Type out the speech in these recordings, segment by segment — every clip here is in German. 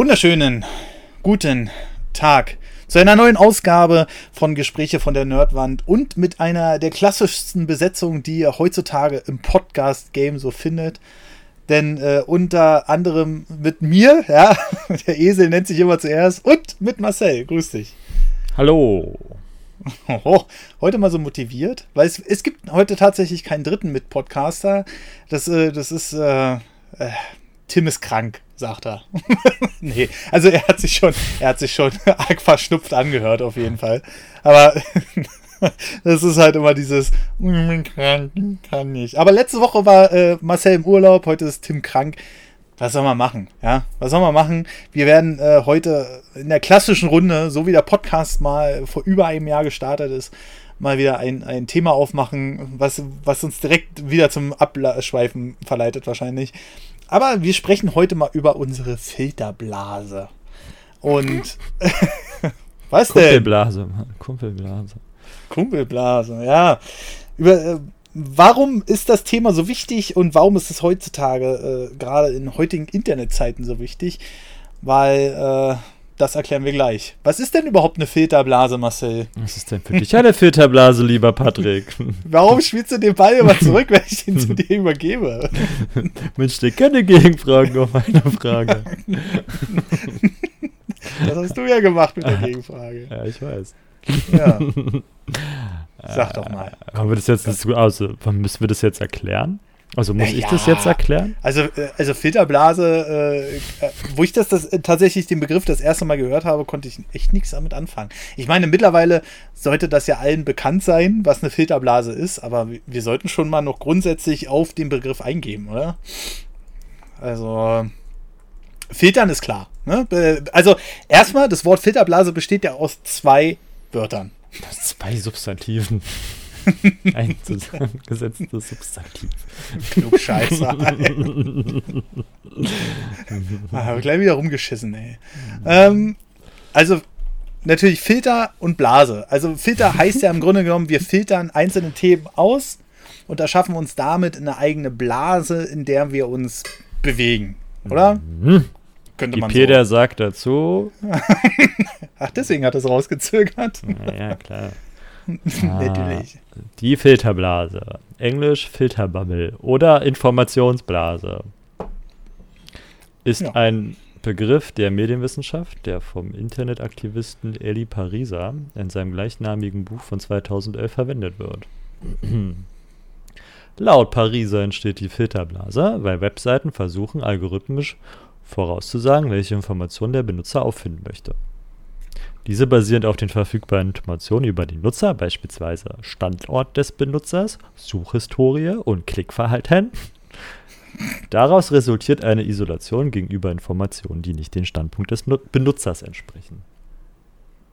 Wunderschönen guten Tag zu einer neuen Ausgabe von Gespräche von der Nerdwand und mit einer der klassischsten Besetzungen, die ihr heutzutage im Podcast-Game so findet. Denn äh, unter anderem mit mir, ja, der Esel nennt sich immer zuerst, und mit Marcel. Grüß dich. Hallo. Oh, heute mal so motiviert, weil es, es gibt heute tatsächlich keinen dritten mit Podcaster. Das, äh, das ist, äh, äh, Tim ist krank, sagt er. nee, also er hat sich schon, er hat sich schon arg verschnupft angehört, auf jeden Fall. Aber das ist halt immer dieses kann, kann nicht. Aber letzte Woche war äh, Marcel im Urlaub, heute ist Tim krank. Was soll man machen? Ja, was soll man machen? Wir werden äh, heute in der klassischen Runde, so wie der Podcast mal vor über einem Jahr gestartet ist, mal wieder ein, ein Thema aufmachen, was, was uns direkt wieder zum Abschweifen verleitet wahrscheinlich. Aber wir sprechen heute mal über unsere Filterblase. Und was denn? Kumpelblase, Mann. Kumpelblase. Kumpelblase, ja. Über, äh, warum ist das Thema so wichtig und warum ist es heutzutage, äh, gerade in heutigen Internetzeiten so wichtig? Weil äh, das erklären wir gleich. Was ist denn überhaupt eine Filterblase, Marcel? Was ist denn für dich eine Filterblase, lieber Patrick? Warum spielst du den Ball immer zurück, wenn ich ihn zu dir übergebe? Mensch, der keine Gegenfragen auf meine Frage. Das hast du ja gemacht mit der Gegenfrage. Ja, ich weiß. Ja. Sag doch mal. Haben wir das jetzt, also, müssen wir das jetzt erklären? Also muss ja, ich das jetzt erklären? Also, äh, also Filterblase, äh, äh, wo ich das, das äh, tatsächlich den Begriff das erste Mal gehört habe, konnte ich echt nichts damit anfangen. Ich meine, mittlerweile sollte das ja allen bekannt sein, was eine Filterblase ist, aber wir sollten schon mal noch grundsätzlich auf den Begriff eingehen, oder? Also, Filtern ist klar. Ne? Also, erstmal, das Wort Filterblase besteht ja aus zwei Wörtern. Zwei Substantiven. Ein zusammengesetztes Substantiv. Klugscheißer. ah, habe gleich wieder rumgeschissen, ey. Ähm, also, natürlich Filter und Blase. Also, Filter heißt ja im Grunde genommen, wir filtern einzelne Themen aus und erschaffen uns damit eine eigene Blase, in der wir uns bewegen. Oder? Mhm. Könnte man Wikipedia so. sagt dazu. Ach, deswegen hat es rausgezögert. Ja, klar. Natürlich. Ah, die Filterblase. Englisch Filterbubble oder Informationsblase. Ist ja. ein Begriff der Medienwissenschaft, der vom Internetaktivisten Eli Pariser in seinem gleichnamigen Buch von 2011 verwendet wird. Laut Pariser entsteht die Filterblase, weil Webseiten versuchen, algorithmisch vorauszusagen, welche Informationen der Benutzer auffinden möchte. Diese basieren auf den verfügbaren Informationen über den Nutzer, beispielsweise Standort des Benutzers, Suchhistorie und Klickverhalten. Daraus resultiert eine Isolation gegenüber Informationen, die nicht dem Standpunkt des Benutzers entsprechen.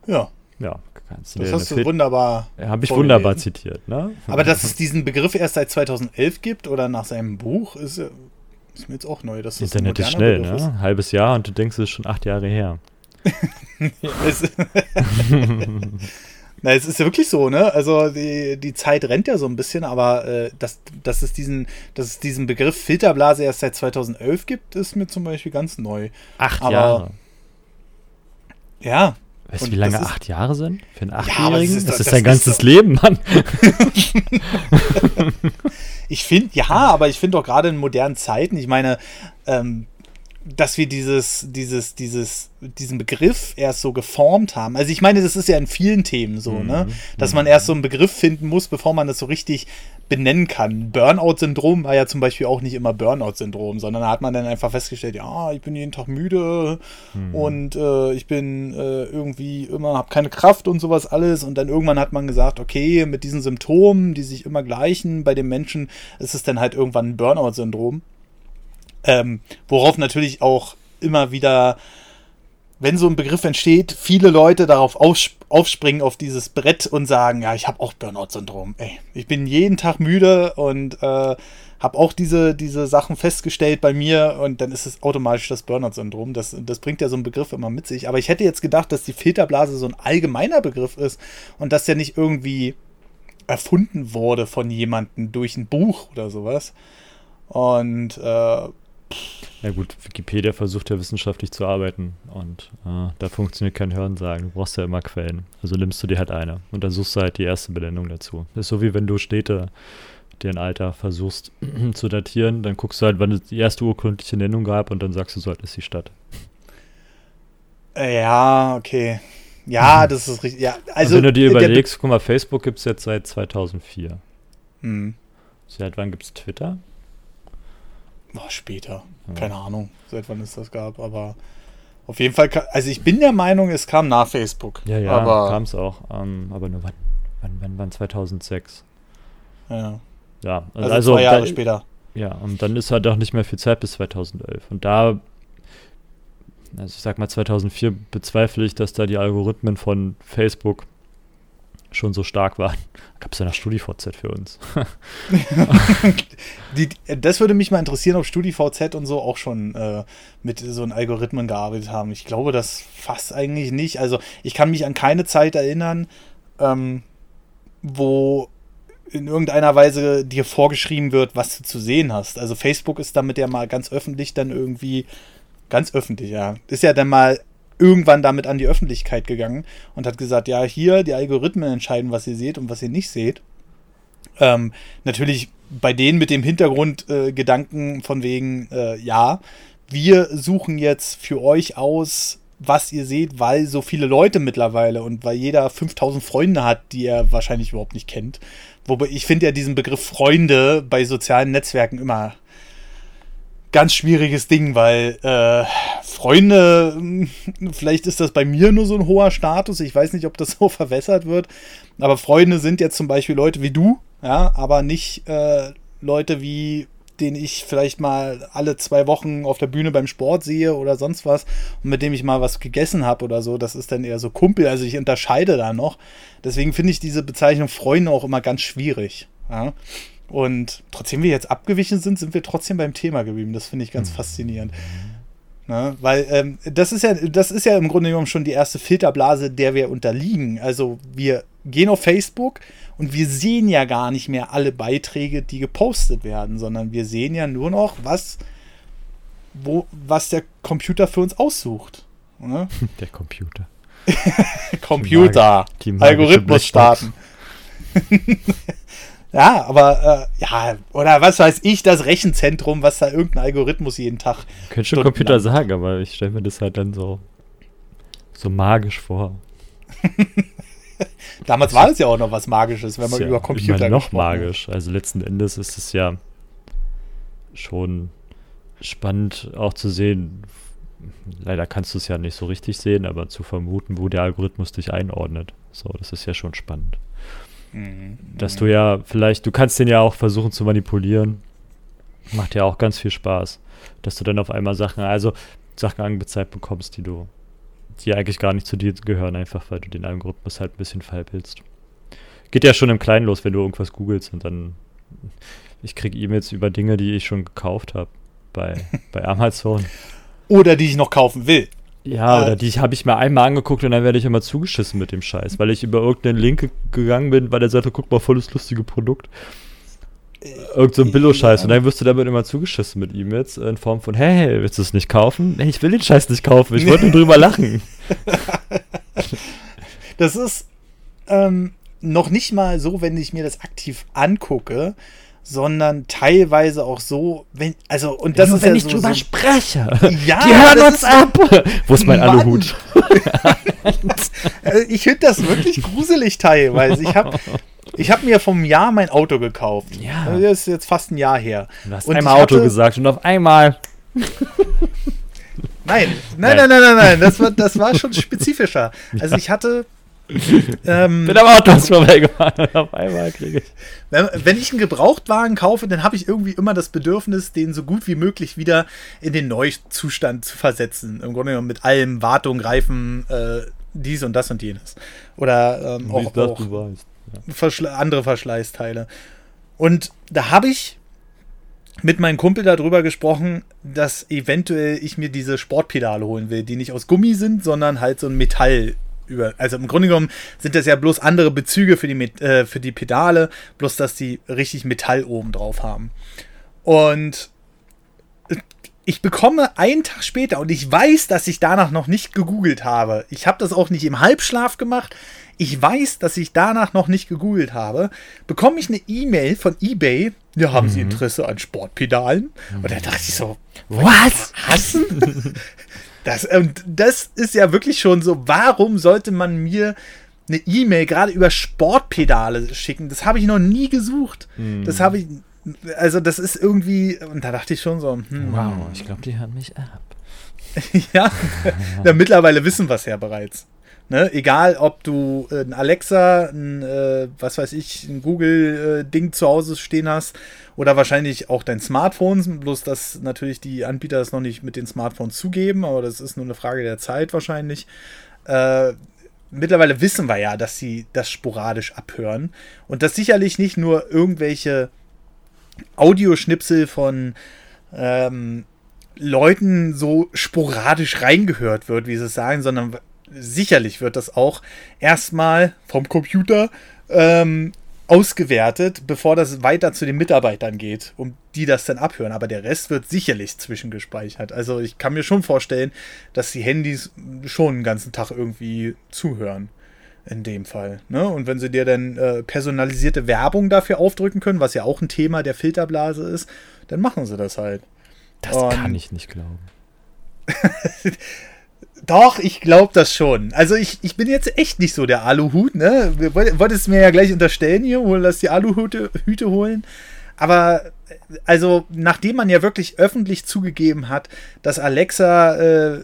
Ja. Ja, kannst du Das hast du wunderbar. Habe ich wunderbar zitiert, ne? Aber dass es diesen Begriff erst seit 2011 gibt oder nach seinem Buch, ist, ist mir jetzt auch neu. Dass das Internet ist schnell, Begriff ne? Ist. Halbes Jahr und du denkst, es ist schon acht Jahre her. Na, es ist ja wirklich so, ne? Also die, die Zeit rennt ja so ein bisschen, aber äh, dass, dass, es diesen, dass es diesen Begriff Filterblase erst seit 2011 gibt, ist mir zum Beispiel ganz neu. Acht aber, Jahre. Ja. Weißt du, wie lange acht Jahre sind? Für einen Achtjährigen? Ja, das ist, das, das ist ganzes Leben, Mann. ich finde, ja, aber ich finde doch gerade in modernen Zeiten, ich meine, ähm, dass wir dieses, dieses, dieses, diesen Begriff erst so geformt haben. Also ich meine, das ist ja in vielen Themen so, ne? mhm. ne? Dass man erst so einen Begriff finden muss, bevor man das so richtig benennen kann. Burnout-Syndrom war ja zum Beispiel auch nicht immer Burnout-Syndrom, sondern da hat man dann einfach festgestellt, ja, ich bin jeden Tag müde mhm. und äh, ich bin äh, irgendwie immer, habe keine Kraft und sowas alles. Und dann irgendwann hat man gesagt, okay, mit diesen Symptomen, die sich immer gleichen bei den Menschen, ist es dann halt irgendwann ein Burnout-Syndrom. Ähm, worauf natürlich auch immer wieder, wenn so ein Begriff entsteht, viele Leute darauf aufspringen auf dieses Brett und sagen, ja, ich habe auch Burnout-Syndrom. Ich bin jeden Tag müde und äh, habe auch diese, diese Sachen festgestellt bei mir und dann ist es automatisch das Burnout-Syndrom. Das, das bringt ja so ein Begriff immer mit sich. Aber ich hätte jetzt gedacht, dass die Filterblase so ein allgemeiner Begriff ist und dass der nicht irgendwie erfunden wurde von jemandem durch ein Buch oder sowas. Und äh, Ja gut, Wikipedia versucht ja wissenschaftlich zu arbeiten und äh, da funktioniert kein Hörensagen. Du brauchst ja immer Quellen. Also nimmst du dir halt eine und dann suchst du halt die erste Benennung dazu. Das ist so wie wenn du Städte, deren Alter versuchst zu datieren, dann guckst du halt, wann es die erste urkundliche Nennung gab und dann sagst du, so alt ist die Stadt. Äh, Ja, okay. Ja, das ist richtig. Ja, Also also wenn du dir überlegst, guck mal, Facebook gibt es jetzt seit 2004. Hm. Seit wann gibt es Twitter? Boah, später. Ja. Keine Ahnung, seit wann es das gab, aber auf jeden Fall, also ich bin der Meinung, es kam nach Facebook. Ja, ja, kam es auch. Ähm, aber nur wann? Wann, wann, wann 2006? Ja, Ja, also, also, zwei Jahre da, später. Ja, und dann ist halt auch nicht mehr viel Zeit bis 2011. Und da, also ich sag mal 2004 bezweifle ich, dass da die Algorithmen von Facebook schon so stark waren. Gab es ja noch StudiVZ für uns. Die, das würde mich mal interessieren, ob StudiVZ und so auch schon äh, mit so einen Algorithmen gearbeitet haben. Ich glaube das fast eigentlich nicht. Also ich kann mich an keine Zeit erinnern, ähm, wo in irgendeiner Weise dir vorgeschrieben wird, was du zu sehen hast. Also Facebook ist damit ja mal ganz öffentlich dann irgendwie, ganz öffentlich, ja, ist ja dann mal irgendwann damit an die Öffentlichkeit gegangen und hat gesagt, ja, hier, die Algorithmen entscheiden, was ihr seht und was ihr nicht seht. Ähm, natürlich bei denen mit dem Hintergrundgedanken äh, Gedanken von wegen, äh, ja, wir suchen jetzt für euch aus, was ihr seht, weil so viele Leute mittlerweile und weil jeder 5000 Freunde hat, die er wahrscheinlich überhaupt nicht kennt. Wobei ich finde ja diesen Begriff Freunde bei sozialen Netzwerken immer ganz schwieriges Ding, weil äh, Freunde, mh, vielleicht ist das bei mir nur so ein hoher Status, ich weiß nicht, ob das so verwässert wird, aber Freunde sind jetzt zum Beispiel Leute wie du, ja, aber nicht äh, Leute wie den ich vielleicht mal alle zwei Wochen auf der Bühne beim Sport sehe oder sonst was und mit dem ich mal was gegessen habe oder so, das ist dann eher so Kumpel, also ich unterscheide da noch. Deswegen finde ich diese Bezeichnung Freunde auch immer ganz schwierig. Ja? Und trotzdem wir jetzt abgewichen sind, sind wir trotzdem beim Thema geblieben. Das finde ich ganz faszinierend. Ne? Weil ähm, das ist ja, das ist ja im Grunde genommen schon die erste Filterblase, der wir unterliegen. Also wir gehen auf Facebook und wir sehen ja gar nicht mehr alle Beiträge, die gepostet werden, sondern wir sehen ja nur noch, was, wo, was der Computer für uns aussucht. Ne? Der Computer. Computer, die magische Algorithmus Blackbox. starten. ja, aber äh, ja, oder was weiß ich, das Rechenzentrum, was da irgendein Algorithmus jeden Tag. Könnte schon. Computer sagen, aber ich stelle mir das halt dann so, so magisch vor. Damals war das ja auch noch was Magisches, wenn man ja über Computer noch gesprochen hat. magisch. Also letzten Endes ist es ja schon spannend auch zu sehen. Leider kannst du es ja nicht so richtig sehen, aber zu vermuten, wo der Algorithmus dich einordnet. So, das ist ja schon spannend. Mhm. Dass du ja vielleicht, du kannst den ja auch versuchen zu manipulieren. Macht ja auch ganz viel Spaß. Dass du dann auf einmal Sachen, also Sachen angezeigt bekommst, die du, die eigentlich gar nicht zu dir gehören, einfach weil du den Algorithmus halt ein bisschen verhältst. Geht ja schon im Kleinen los, wenn du irgendwas googelst und dann, ich kriege E-Mails über Dinge, die ich schon gekauft habe bei, bei Amazon. Oder die ich noch kaufen will. Ja, Äh, oder die habe ich mir einmal angeguckt und dann werde ich immer zugeschissen mit dem Scheiß, weil ich über irgendeinen Link ge- gegangen bin, weil der sagte, guck mal, volles lustige Produkt. Irgend so ein Billo-Scheiß. Und dann wirst du damit immer zugeschissen mit E-Mails in Form von, hey, willst du es nicht kaufen? Nee, ich will den Scheiß nicht kaufen, ich wollte nur drüber lachen. Das ist ähm, noch nicht mal so, wenn ich mir das aktiv angucke, sondern teilweise auch so, wenn, also, und das ist ja so, so spreche. Ja, die hören uns ab. Wo ist mein Mann. Aluhut? Äh, Ich finde das wirklich gruselig teilweise. Ich habe ich hab mir vom Jahr mein Auto gekauft. Ja. Das ist jetzt fast ein Jahr her. Du hast Und einmal ich Auto hatte- gesagt und auf einmal. Nein, nein, nein, nein, nein, nein. Das war, das war schon spezifischer. Also ich hatte. Ähm, Bin am Auto vorbeigefahren und auf einmal kriege ich. wenn, wenn ich einen Gebrauchtwagen kaufe, dann habe ich irgendwie immer das Bedürfnis, den so gut wie möglich wieder in den Neuzustand zu versetzen. Im Grunde genommen mit allem Wartung, Reifen, äh, dies und das und jenes. Oder ähm, auch, auch weißt. Verschle andere Verschleißteile. Und da habe ich mit meinem Kumpel darüber gesprochen, dass eventuell ich mir diese Sportpedale holen will, die nicht aus Gummi sind, sondern halt so ein Metall über. Also im Grunde genommen sind das ja bloß andere Bezüge für die, äh, für die Pedale, bloß dass die richtig Metall oben drauf haben. Und ich bekomme einen Tag später und ich weiß, dass ich danach noch nicht gegoogelt habe. Ich habe das auch nicht im Halbschlaf gemacht. Ich weiß, dass ich danach noch nicht gegoogelt habe. Bekomme ich eine E-Mail von eBay. Ja, haben mhm. Sie Interesse an Sportpedalen? Mhm. Und da dachte ich so, was? Hassen? das, und das ist ja wirklich schon so, warum sollte man mir eine E-Mail gerade über Sportpedale schicken? Das habe ich noch nie gesucht. Mhm. Das habe ich also das ist irgendwie, und da dachte ich schon so, hm, wow, ich glaube, die hören mich ab. ja, ja, mittlerweile wissen wir es ja bereits. Ne? Egal, ob du ein Alexa, ein, äh, was weiß ich, ein Google-Ding äh, zu Hause stehen hast oder wahrscheinlich auch dein Smartphone, bloß dass natürlich die Anbieter das noch nicht mit den Smartphones zugeben, aber das ist nur eine Frage der Zeit wahrscheinlich. Äh, mittlerweile wissen wir ja, dass sie das sporadisch abhören und dass sicherlich nicht nur irgendwelche Audioschnipsel von ähm, Leuten so sporadisch reingehört wird, wie sie es sagen, sondern sicherlich wird das auch erstmal vom Computer ähm, ausgewertet, bevor das weiter zu den Mitarbeitern geht, um die das dann abhören. Aber der Rest wird sicherlich zwischengespeichert. Also ich kann mir schon vorstellen, dass die Handys schon den ganzen Tag irgendwie zuhören in dem Fall. Ne? Und wenn sie dir dann äh, personalisierte Werbung dafür aufdrücken können, was ja auch ein Thema der Filterblase ist, dann machen sie das halt. Das Und kann ich nicht glauben. Doch, ich glaube das schon. Also ich, ich bin jetzt echt nicht so der Aluhut, ne? Wolltest mir ja gleich unterstellen hier, hol, lass die Aluhüte Hüte holen. Aber also, nachdem man ja wirklich öffentlich zugegeben hat, dass Alexa äh,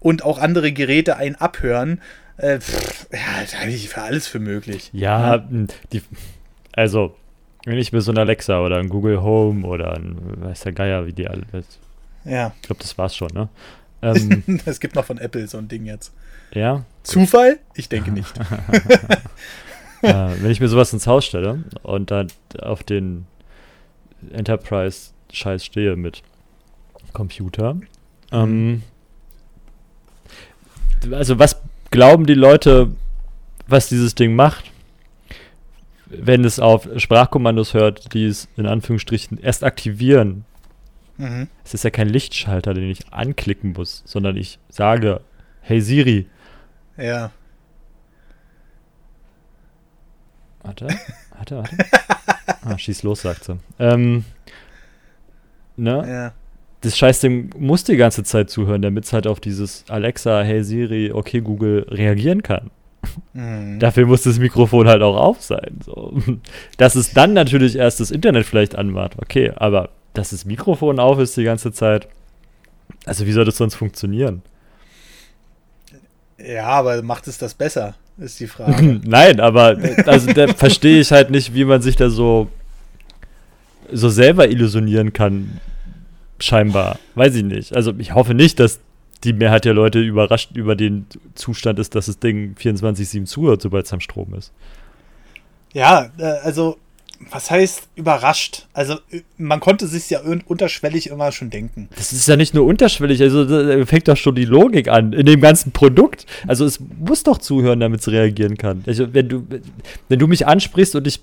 und auch andere Geräte einen abhören, äh, pff, ja, da halte ich für alles für möglich. Ja, ja, Die, also, wenn ich mir so ein Alexa oder ein Google Home oder ein, weiß der Geier, wie die alle. Ja. Ich glaube, das war's schon, ne? Ähm, es gibt noch von Apple so ein Ding jetzt. Ja. Zufall? Ich denke nicht. äh, wenn ich mir sowas ins Haus stelle und dann auf den Enterprise-Scheiß stehe mit Computer, ähm, also was glauben die Leute, was dieses Ding macht, wenn es auf Sprachkommandos hört, die es in Anführungsstrichen erst aktivieren. Mhm. Es ist ja kein Lichtschalter, den ich anklicken muss, sondern ich sage, hey Siri. Ja. Warte, warte, warte. ah, schieß los, sagt sie. Ähm, ne? Ja das Scheißding muss die ganze Zeit zuhören, damit es halt auf dieses Alexa, hey Siri, okay Google reagieren kann. Mhm. Dafür muss das Mikrofon halt auch auf sein. So. Dass es dann natürlich erst das Internet vielleicht anmacht, okay, aber dass das Mikrofon auf ist die ganze Zeit, also wie soll das sonst funktionieren? Ja, aber macht es das besser, ist die Frage. Nein, aber also da verstehe ich halt nicht, wie man sich da so, so selber illusionieren kann, scheinbar. Weiß ich nicht. Also ich hoffe nicht, dass die Mehrheit der Leute überrascht über den Zustand ist, dass das Ding 24-7 zuhört, sobald es am Strom ist. Ja, äh, also was heißt überrascht? Also äh, man konnte sich ja unterschwellig immer schon denken. Das ist ja nicht nur unterschwellig, also da fängt doch schon die Logik an in dem ganzen Produkt. Also es muss doch zuhören, damit es reagieren kann. Also wenn du wenn du mich ansprichst und ich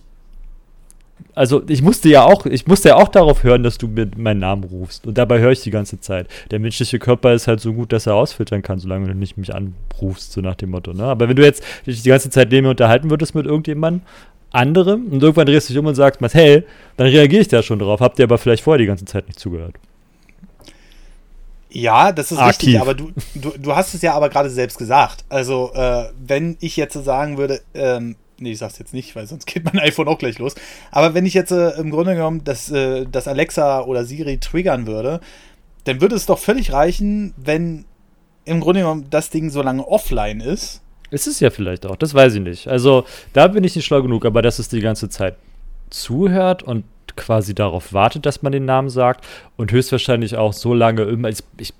also ich musste ja auch, ich musste ja auch darauf hören, dass du mir meinen Namen rufst. Und dabei höre ich die ganze Zeit. Der menschliche Körper ist halt so gut, dass er ausfiltern kann, solange du nicht mich anrufst, so nach dem Motto. Ne? Aber wenn du jetzt dich die ganze Zeit neben mir unterhalten würdest mit irgendjemandem, anderem, und irgendwann drehst du dich um und sagst, hey, dann reagiere ich da schon drauf. Habt ihr aber vielleicht vorher die ganze Zeit nicht zugehört. Ja, das ist Aktiv. richtig, aber du, du, du hast es ja aber gerade selbst gesagt. Also, äh, wenn ich jetzt sagen würde, ähm, nee, ich sag's jetzt nicht, weil sonst geht mein iPhone auch gleich los. Aber wenn ich jetzt äh, im Grunde genommen das, äh, das Alexa oder Siri triggern würde, dann würde es doch völlig reichen, wenn im Grunde genommen das Ding so lange offline ist. Ist es ja vielleicht auch, das weiß ich nicht. Also da bin ich nicht schlau genug, aber dass es die ganze Zeit zuhört und quasi darauf wartet, dass man den Namen sagt und höchstwahrscheinlich auch so lange immer, ich, ich,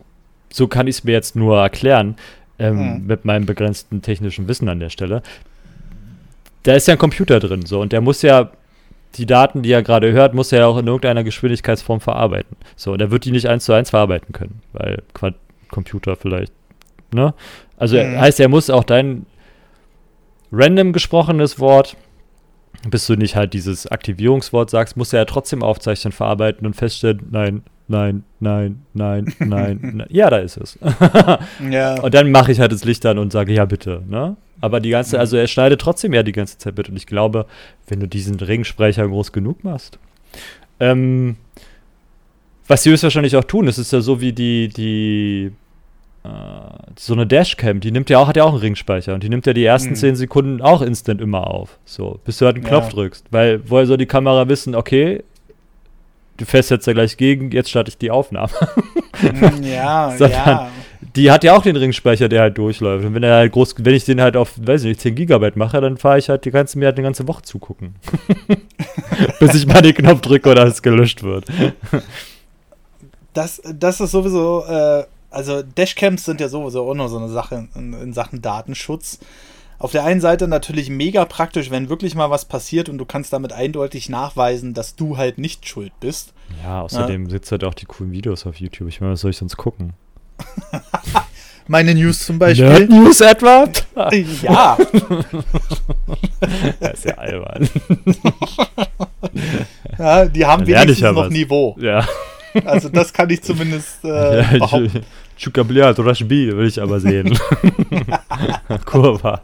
so kann ich es mir jetzt nur erklären, ähm, hm. mit meinem begrenzten technischen Wissen an der Stelle, da ist ja ein Computer drin, so, und der muss ja die Daten, die er gerade hört, muss er ja auch in irgendeiner Geschwindigkeitsform verarbeiten. So, und er wird die nicht eins zu eins verarbeiten können, weil Quad Computer vielleicht, ne? Also mhm. heißt, er muss auch dein random gesprochenes Wort, bis du nicht halt dieses Aktivierungswort sagst, muss er ja trotzdem aufzeichnen, verarbeiten und feststellen, nein, nein, nein, nein, nein, nein. Ja, da ist es. Ja. Und dann mache ich halt das Licht an und sage, ja, bitte. Ne? Aber die ganze, also er schneidet trotzdem ja die ganze Zeit mit. Und ich glaube, wenn du diesen Ringsprecher groß genug machst, ähm, was sie höchstwahrscheinlich auch tun, es ist ja so wie die, die, so eine Dashcam, die nimmt ja auch, hat ja auch einen Ringspeicher und die nimmt ja die ersten Mhm. 10 Sekunden auch instant immer auf. So, bis du halt einen Ja. Knopf drückst. Weil woher soll die Kamera wissen, okay, du fährst jetzt ja gleich gegen, jetzt starte ich die Aufnahme. Mm, ja, ja. Die hat ja auch den Ringspeicher, der halt durchläuft. Und wenn er halt groß, wenn ich den halt auf, weiß ich nicht, 10 Gigabyte mache, dann fahre ich halt die ganze, mir halt eine ganze Woche zugucken. Bis ich mal den Knopf drücke oder es gelöscht wird. Das, das ist sowieso, äh, also Dashcams sind ja sowieso auch noch so eine Sache in, in Sachen Datenschutz. Auf der einen Seite natürlich mega praktisch, wenn wirklich mal was passiert und du kannst damit eindeutig nachweisen, dass du halt nicht schuld bist. Ja, außerdem sitzt halt auch die coolen Videos auf YouTube. Ich meine, was soll ich sonst gucken? Meine News zum Nerd Beispiel. News etwa? Ja, Das ist ja albern. ja, die haben Da lerne ich wenigstens noch was. Niveau. Ja. Also das kann ich zumindest äh, ja behaupten. Chukabliat, Rashbi will ich aber sehen. Kurva.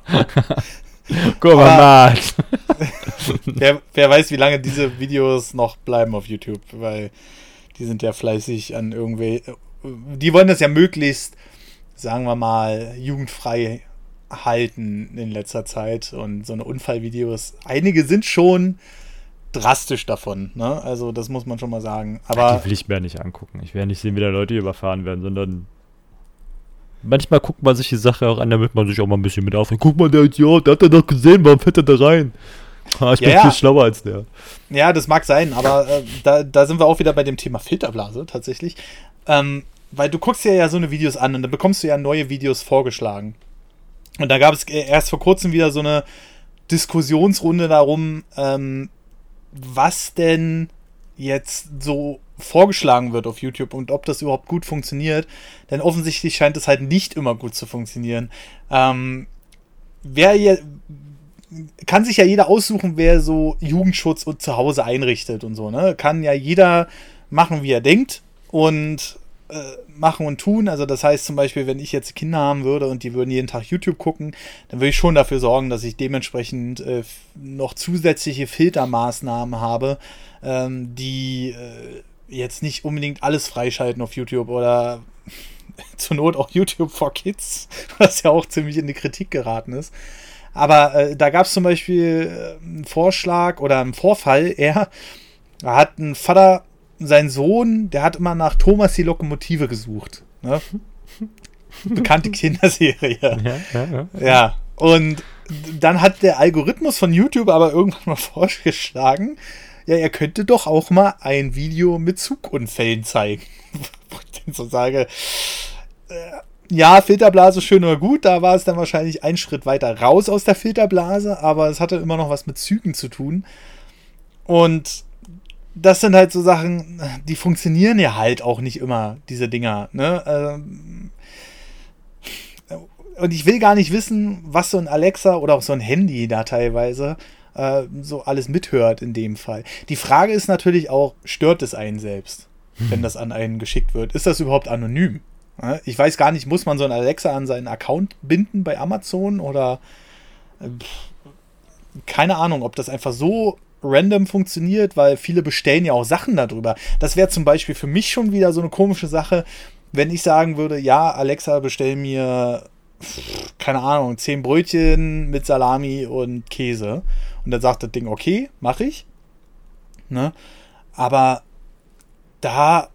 Kurva. Wer, wer weiß, wie lange diese Videos noch bleiben auf YouTube, weil die sind ja fleißig an irgendwie. Die wollen das ja möglichst, sagen wir mal, jugendfrei halten in letzter Zeit. Und so eine Unfallvideos, einige sind schon drastisch davon. Ne? Also, das muss man schon mal sagen. Aber Die will ich mir nicht angucken. Ich will ja nicht sehen, wie da Leute überfahren werden, sondern manchmal guckt man sich die Sache auch an, damit man sich auch mal ein bisschen mit aufregt. Guck mal, der Idiot, der hat er doch gesehen, warum fährt er da rein? Ah, ich Ja, bin ja. viel schlauer als der. Ja, das mag sein, aber äh, da, da sind wir auch wieder bei dem Thema Filterblase tatsächlich. Ähm, weil du guckst dir ja so eine Videos an und dann bekommst du ja neue Videos vorgeschlagen. Und da gab es äh, erst vor kurzem wieder so eine Diskussionsrunde darum, ähm, was denn jetzt so vorgeschlagen wird auf YouTube und ob das überhaupt gut funktioniert. Denn offensichtlich scheint es halt nicht immer gut zu funktionieren. Ähm, wer hier, kann sich ja jeder aussuchen, wer so Jugendschutz und zu Hause einrichtet und so, ne? Kann ja jeder machen, wie er denkt und äh, machen und tun. Also das heißt zum Beispiel, wenn ich jetzt Kinder haben würde und die würden jeden Tag YouTube gucken, dann würde ich schon dafür sorgen, dass ich dementsprechend äh, noch zusätzliche Filtermaßnahmen habe, ähm, die äh, jetzt nicht unbedingt alles freischalten auf YouTube oder zur Not auch YouTube for Kids, was ja auch ziemlich in die Kritik geraten ist. Aber äh, da gab es zum Beispiel äh, einen Vorschlag oder einen Vorfall, er, da hat ein Vater, sein Sohn, der hat immer nach Thomas die Lokomotive gesucht. Ne? Bekannte Kinderserie. Ja, ja, ja. Ja, und dann hat der Algorithmus von YouTube aber irgendwann mal vorgeschlagen, ja, er könnte doch auch mal ein Video mit Zugunfällen zeigen. Wo ich dann so sage, äh, ja, Filterblase schön oder gut, da war es dann wahrscheinlich einen Schritt weiter raus aus der Filterblase, aber es hatte immer noch was mit Zügen zu tun. Und das sind halt so Sachen, die funktionieren ja halt auch nicht immer, diese Dinger. Ne? Ähm, und ich will gar nicht wissen, was so ein Alexa oder auch so ein Handy da teilweise äh, so alles mithört in dem Fall. Die Frage ist natürlich auch, stört es einen selbst, wenn das an einen geschickt wird? Ist das überhaupt anonym? Ja, Ich weiß gar nicht, muss man so ein Alexa an seinen Account binden bei Amazon oder äh, pff, keine Ahnung, ob das einfach so random funktioniert, weil viele bestellen ja auch Sachen darüber. Das wäre zum Beispiel für mich schon wieder so eine komische Sache, wenn ich sagen würde, ja, Alexa, bestell mir, keine Ahnung, zehn Brötchen mit Salami und Käse. Und dann sagt das Ding, okay, mache ich. Ne? Aber da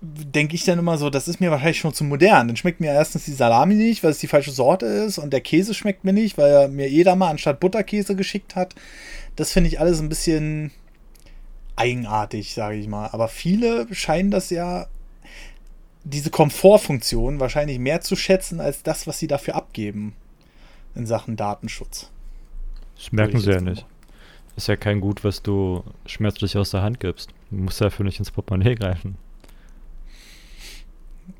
denke ich dann immer so, das ist mir wahrscheinlich schon zu modern. Dann schmeckt mir erstens die Salami nicht, weil es die falsche Sorte ist und der Käse schmeckt mir nicht, weil er mir jeder mal anstatt Butterkäse geschickt hat. Das finde ich alles ein bisschen eigenartig, sage ich mal. Aber viele scheinen das ja, diese Komfortfunktion wahrscheinlich mehr zu schätzen als das, was sie dafür abgeben in Sachen Datenschutz. Das merken sie ja nicht. Ist ja kein Gut, was du schmerzlich aus der Hand gibst. Du musst dafür nicht ins Portemonnaie greifen.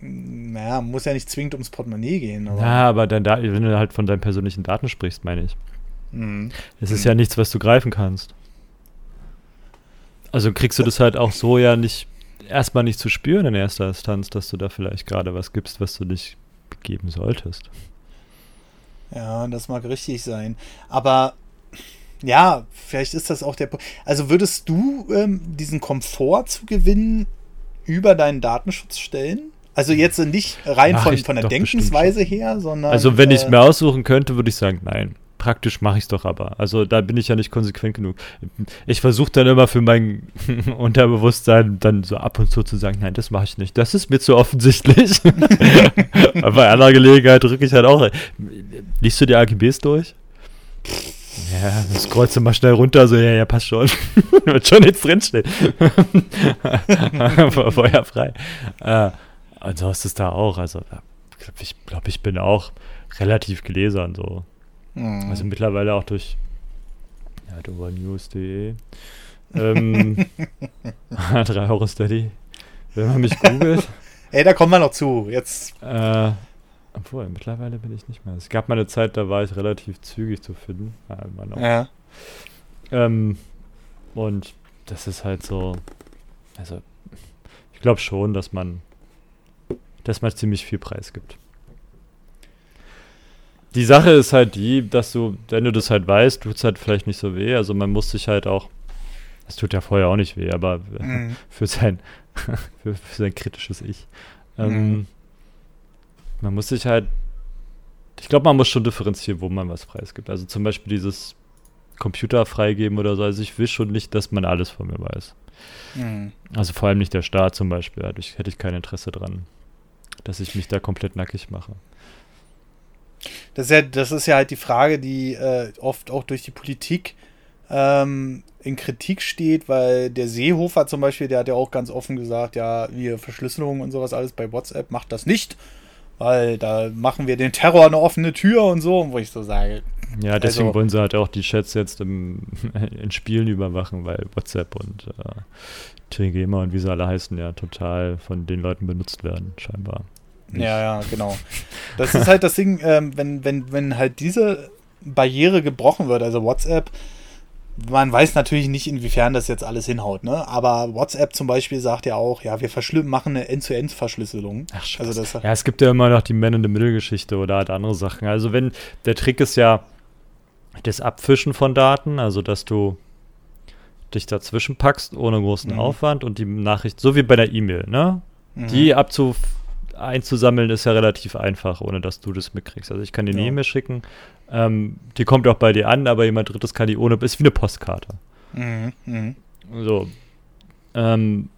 Naja, muss ja nicht zwingend ums Portemonnaie gehen. Aber, Ja, aber dann da, wenn du halt von deinen persönlichen Daten sprichst, meine ich. Mhm. Es ist ja nichts, was du greifen kannst. Also kriegst du das halt auch so ja nicht. erstmal nicht zu spüren in erster Instanz, dass du da vielleicht gerade was gibst, was du nicht geben solltest. Ja, das mag richtig sein. Aber ja, vielleicht ist das auch der Punkt. Also würdest du ähm, diesen Komfort zu gewinnen über deinen Datenschutz stellen? Also jetzt nicht rein von, von der Denkensweise her, sondern. Also wenn äh, ich es mir aussuchen könnte, würde ich sagen, nein praktisch mache ich es doch aber. Also da bin ich ja nicht konsequent genug. Ich versuche dann immer für mein Unterbewusstsein dann so ab und zu zu sagen, nein, das mache ich nicht. Das ist mir zu offensichtlich. aber bei einer Gelegenheit drücke ich halt auch. Liest du die AGBs durch? Ja, das kreuzt du mal schnell runter, so, ja, ja, passt schon. Wird schon jetzt drinstehen. Feuer frei. Äh, und so ist es da auch. Also, ich glaube, ich bin auch relativ gläsern, so. Mhm. Also mittlerweile auch durch ja, dovernews.de. Ähm, 3 Euro Steady. Wenn man mich googelt. Ey, da kommt man noch zu. Jetzt. Äh, obwohl, mittlerweile bin ich nicht mehr. Es gab mal eine Zeit, da war ich relativ zügig zu finden. Ja. ja. Ähm, und das ist halt so. Also, ich glaube schon, dass man, dass man ziemlich viel Preis gibt die Sache ist halt die, dass du, wenn du das halt weißt, tut es halt vielleicht nicht so weh. Also man muss sich halt auch, es tut ja vorher auch nicht weh, aber mhm. für, sein, für, für, sein kritisches Ich. Ähm, mhm. Man muss sich halt, ich glaube, man muss schon differenzieren, wo man was preisgibt. Also zum Beispiel dieses Computer freigeben oder so. Also ich will schon nicht, dass man alles von mir weiß. Mhm. Also vor allem nicht der Staat zum Beispiel. Da hätte ich kein Interesse dran, dass ich mich da komplett nackig mache. Das ist ja, das ist ja halt die Frage, die äh, oft auch durch die Politik ähm, in Kritik steht, weil der Seehofer zum Beispiel, der hat ja auch ganz offen gesagt, ja, wir Verschlüsselung und sowas alles bei WhatsApp macht das nicht, weil da machen wir den Terror eine offene Tür und so, wo ich so sage. Ja, deswegen also, wollen sie halt auch die Chats jetzt im, in Spielen überwachen, weil WhatsApp und äh, Telegema und wie sie alle heißen ja total von den Leuten benutzt werden, scheinbar. Ja, ja, genau. Das ist halt das Ding, ähm, wenn, wenn, wenn halt diese Barriere gebrochen wird, also WhatsApp, man weiß natürlich nicht, inwiefern das jetzt alles hinhaut, ne? Aber WhatsApp zum Beispiel sagt ja auch, ja, wir machen eine End-zu-End-Verschlüsselung. Ach, also das ja, es gibt ja immer noch die Man-in-the-Middle-Geschichte oder halt andere Sachen. Also wenn, der Trick ist ja das Abfischen von Daten, also dass du dich dazwischen packst ohne großen mhm. Aufwand und die Nachricht, so wie bei der E-Mail, ne? Mhm. Die abzu einzusammeln ist ja relativ einfach, ohne dass du das mitkriegst. Also ich kann dir eine ja. E-Mail schicken, ähm, die kommt auch bei dir an, aber jemand drittes kann die ohne, ist wie eine Postkarte. Mhm. Mhm. So. Ähm,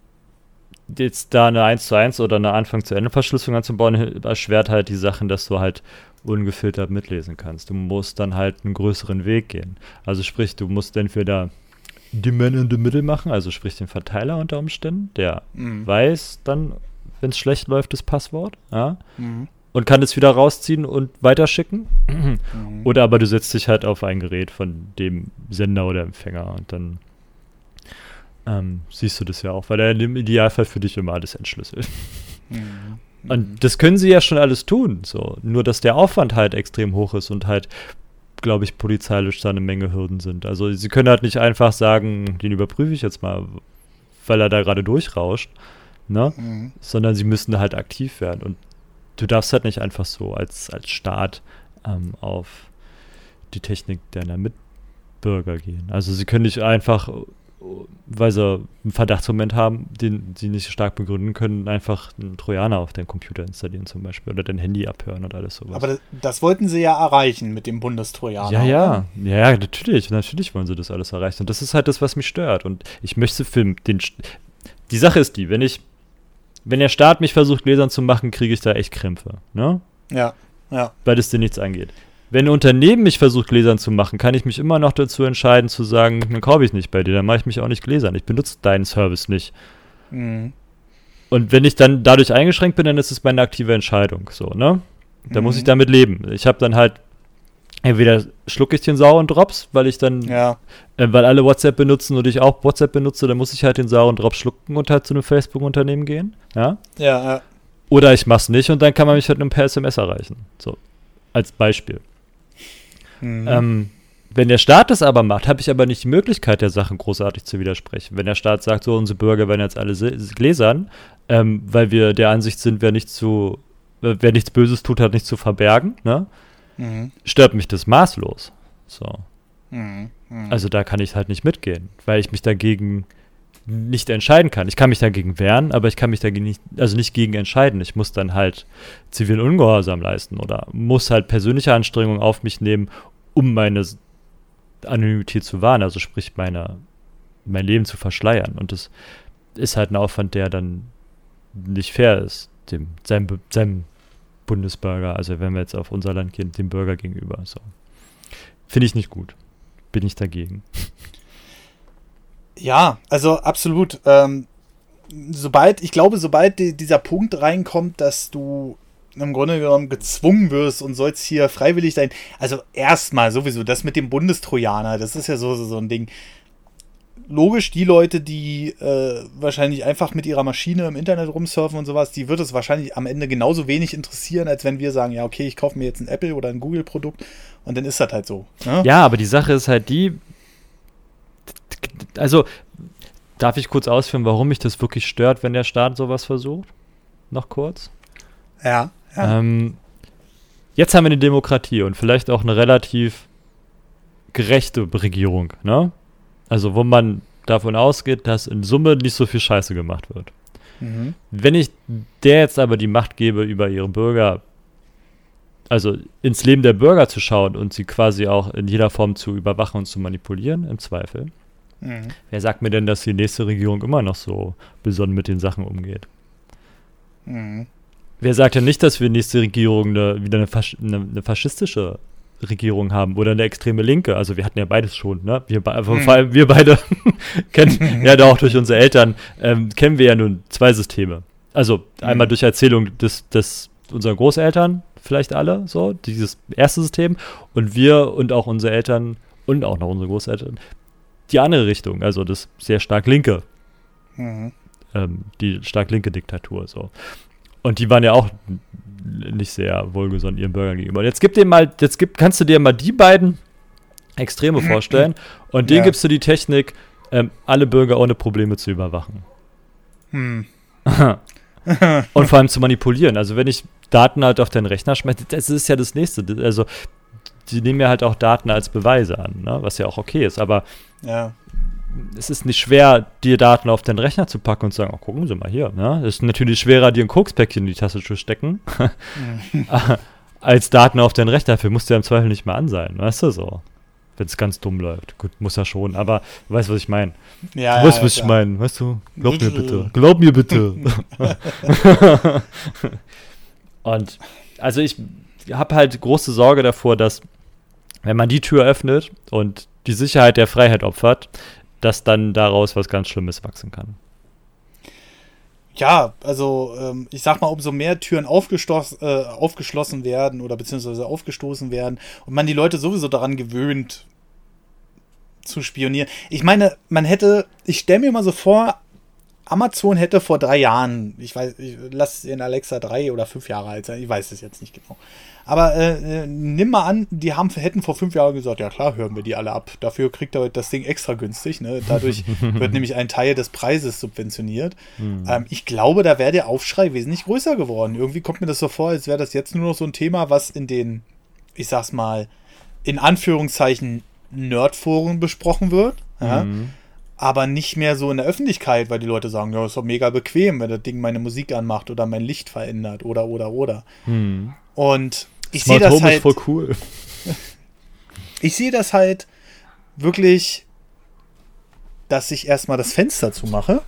jetzt da eine 1 zu 1 oder eine Anfang zu Ende Verschlüsselung anzubauen, erschwert halt die Sachen, dass du halt ungefiltert mitlesen kannst. Du musst dann halt einen größeren Weg gehen. Also sprich, du musst entweder die Man in the Middle machen, also sprich den Verteiler unter Umständen, der mhm. weiß dann, wenn es schlecht läuft, das Passwort. Ja? Mhm. Und kann es wieder rausziehen und weiterschicken. Mhm. Oder aber du setzt dich halt auf ein Gerät von dem Sender oder Empfänger und dann ähm, siehst du das ja auch, weil er im Idealfall für dich immer alles entschlüsselt. Mhm. Und das können sie ja schon alles tun, so. Nur, dass der Aufwand halt extrem hoch ist und halt, glaube ich, polizeilich da eine Menge Hürden sind. Also, sie können halt nicht einfach sagen, den überprüfe ich jetzt mal, weil er da gerade durchrauscht, ne? Mhm. Sondern sie müssen halt aktiv werden. Und du darfst halt nicht einfach so als, als Staat ähm, auf die Technik deiner Mitbürger gehen. Also sie können nicht einfach, weil sie einen Verdachtsmoment haben, den sie nicht stark begründen können, einfach einen Trojaner auf deinen Computer installieren zum Beispiel oder dein Handy abhören oder alles sowas. Aber das, das wollten sie ja erreichen mit dem Bundestrojaner. Ja, ja, ja, natürlich, natürlich wollen sie das alles erreichen. Und das ist halt das, was mich stört. Und ich möchte für den, die Sache ist die, wenn ich wenn der Staat mich versucht, gläsern zu machen, kriege ich da echt Krämpfe. Ne? Ja, ja. Weil es dir nichts angeht. Wenn ein Unternehmen mich versucht, gläsern zu machen, kann ich mich immer noch dazu entscheiden, zu sagen, dann kaufe ich nicht bei dir, dann mache ich mich auch nicht gläsern. Ich benutze deinen Service nicht. Mhm. Und wenn ich dann dadurch eingeschränkt bin, dann ist es meine aktive Entscheidung. So, ne? Da mhm. muss ich damit leben. Ich habe dann halt entweder schlucke ich den sauren Drops, weil ich dann, ja. äh, weil alle WhatsApp benutzen und ich auch WhatsApp benutze, dann muss ich halt den sauren Drops schlucken und halt zu einem Facebook-Unternehmen gehen. Ja? ja, ja. Oder ich mach's nicht und dann kann man mich halt nur per SMS erreichen. So, als Beispiel. Mhm. Ähm, Wenn der Staat das aber macht, habe ich aber nicht die Möglichkeit, der Sachen großartig zu widersprechen. Wenn der Staat sagt, so unsere Bürger werden jetzt alle gläsern, ähm, weil wir der Ansicht sind, wer, nicht zu, äh, wer nichts Böses tut, hat nichts zu verbergen, ne? Mhm. stört mich das maßlos. So. Mhm. Mhm. Also da kann ich halt nicht mitgehen, weil ich mich dagegen nicht entscheiden kann. Ich kann mich dagegen wehren, aber ich kann mich dagegen nicht, also nicht gegen entscheiden. Ich muss dann halt zivilen Ungehorsam leisten oder muss halt persönliche Anstrengungen auf mich nehmen, um meine Anonymität zu wahren, also sprich meine, mein Leben zu verschleiern. Und das ist halt ein Aufwand, der dann nicht fair ist, dem, seinem, seinem Bundesbürger, also wenn wir jetzt auf unser Land gehen, dem Bürger gegenüber. So. Finde ich nicht gut. Bin ich dagegen. Ja, also absolut. Ähm, sobald, ich glaube, sobald die, dieser Punkt reinkommt, dass du im Grunde genommen gezwungen wirst und sollst hier freiwillig sein. Also erstmal sowieso, das mit dem Bundestrojaner, das ist ja so, so, so ein Ding. Logisch, die Leute, die äh, wahrscheinlich einfach mit ihrer Maschine im Internet rumsurfen und sowas, die wird es wahrscheinlich am Ende genauso wenig interessieren, als wenn wir sagen, ja, okay, ich kaufe mir jetzt ein Apple oder ein Google-Produkt und dann ist das halt so. Ne? Ja, aber die Sache ist halt die, also darf ich kurz ausführen, warum mich das wirklich stört, wenn der Staat sowas versucht? Noch kurz? Ja. ja. Ähm, jetzt haben wir eine Demokratie und vielleicht auch eine relativ gerechte Regierung, ne? Also, wo man davon ausgeht, dass in Summe nicht so viel Scheiße gemacht wird. Mhm. Wenn ich der jetzt aber die Macht gebe, über ihre Bürger, also ins Leben der Bürger zu schauen und sie quasi auch in jeder Form zu überwachen und zu manipulieren, im Zweifel, Mhm. Wer sagt mir denn, dass die nächste Regierung immer noch so besonnen mit den Sachen umgeht? Mhm. Wer sagt denn nicht, dass wir nächste Regierung eine, wieder eine, Fasch eine, eine, faschistische Regierung haben oder eine extreme Linke? Also wir hatten ja beides schon, ne? Wir. Vor allem wir beide kennen ja auch durch unsere Eltern, ähm, kennen wir ja nun zwei Systeme. Also einmal durch Erzählung des, des unserer Großeltern, vielleicht alle, so, dieses erste System, und wir und auch unsere Eltern und auch noch unsere Großeltern die andere Richtung, also das sehr stark linke. Mhm. Ähm, die stark linke Diktatur. So. Und die waren ja auch nicht sehr wohlgesonnen ihren Bürgern gegenüber. Und jetzt gib dir mal, jetzt gib, kannst du dir mal die beiden Extreme vorstellen und denen ja. gibst du die Technik, ähm, alle Bürger ohne Probleme zu überwachen. Hm. und vor allem zu manipulieren. Also wenn ich Daten halt auf deinen Rechner schmeiße, das ist ja das nächste. Also die nehmen ja halt auch Daten als Beweise an, ne? was ja auch okay ist. Aber ja. Es ist nicht schwer, dir Daten auf den Rechner zu packen und zu sagen, oh, gucken Sie mal hier. Ne? Es ist natürlich schwerer, dir ein Kokspäckchen in die Tasse zu stecken, als Daten auf den Rechner. Dafür musst du ja im Zweifel nicht mehr an sein, weißt du so. Wenn es ganz dumm läuft. Gut, muss er schon, aber du weißt, was ich meine. Ja, du weißt, ja, was ich meine, weißt du? Glaub mir bitte. Glaub mir bitte. und also ich habe halt große Sorge davor, dass wenn man die Tür öffnet und die Sicherheit der Freiheit opfert, dass dann daraus was ganz Schlimmes wachsen kann. Ja, also ähm, ich sag mal, umso mehr Türen äh, aufgeschlossen werden oder beziehungsweise aufgestoßen werden und man die Leute sowieso daran gewöhnt zu spionieren. Ich meine, man hätte, ich stelle mir mal so vor, Amazon hätte vor drei Jahren, ich weiß, ich lasse in Alexa drei oder fünf Jahre alt sein, ich weiß es jetzt nicht genau, aber äh, äh, nimm mal an, die haben, hätten vor fünf Jahren gesagt, ja klar, hören wir die alle ab. Dafür kriegt er das Ding extra günstig. Ne? Dadurch wird nämlich ein Teil des Preises subventioniert. Mhm. Ähm, ich glaube, da wäre der Aufschrei wesentlich größer geworden. Irgendwie kommt mir das so vor, als wäre das jetzt nur noch so ein Thema, was in den, ich sag's mal, in Anführungszeichen Nerdforen besprochen wird. Ja? Mhm aber nicht mehr so in der Öffentlichkeit, weil die Leute sagen, ja, ist doch mega bequem, wenn das Ding meine Musik anmacht oder mein Licht verändert oder oder oder. Hm. Und ich sehe das halt. Ist voll cool. ich sehe das halt wirklich, dass ich erstmal das Fenster zumache,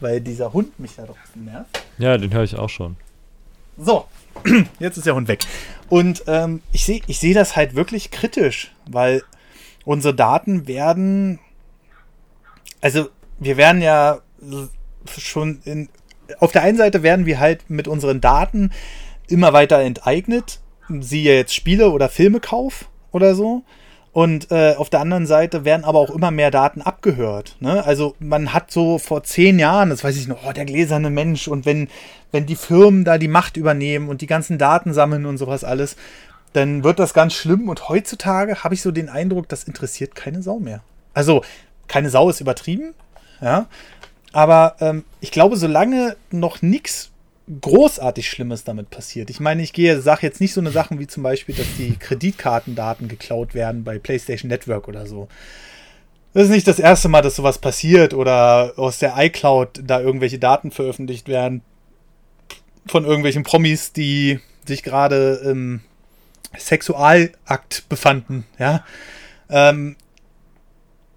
weil dieser Hund mich da draußen nervt. Ja, den höre ich auch schon. So, jetzt ist der Hund weg. Und ähm, ich sehe ich seh das halt wirklich kritisch, weil unsere Daten werden. Also, wir werden ja schon in. Auf der einen Seite werden wir halt mit unseren Daten immer weiter enteignet. Siehe jetzt Spiele oder Filmekauf oder so. Und äh, auf der anderen Seite werden aber auch immer mehr Daten abgehört. Ne? Also man hat so vor zehn Jahren, das weiß ich noch, oh, der gläserne Mensch und wenn, wenn die Firmen da die Macht übernehmen und die ganzen Daten sammeln und sowas alles, dann wird das ganz schlimm. Und heutzutage habe ich so den Eindruck, das interessiert keine Sau mehr. Also, keine Sau ist übertrieben, ja. Aber ähm, ich glaube, solange noch nichts großartig Schlimmes damit passiert. Ich meine, ich gehe, sage jetzt nicht so eine Sachen wie zum Beispiel, dass die Kreditkartendaten geklaut werden bei PlayStation Network oder so. Das ist nicht das erste Mal, dass sowas passiert oder aus der iCloud da irgendwelche Daten veröffentlicht werden von irgendwelchen Promis, die sich gerade im Sexualakt befanden, ja. Ähm,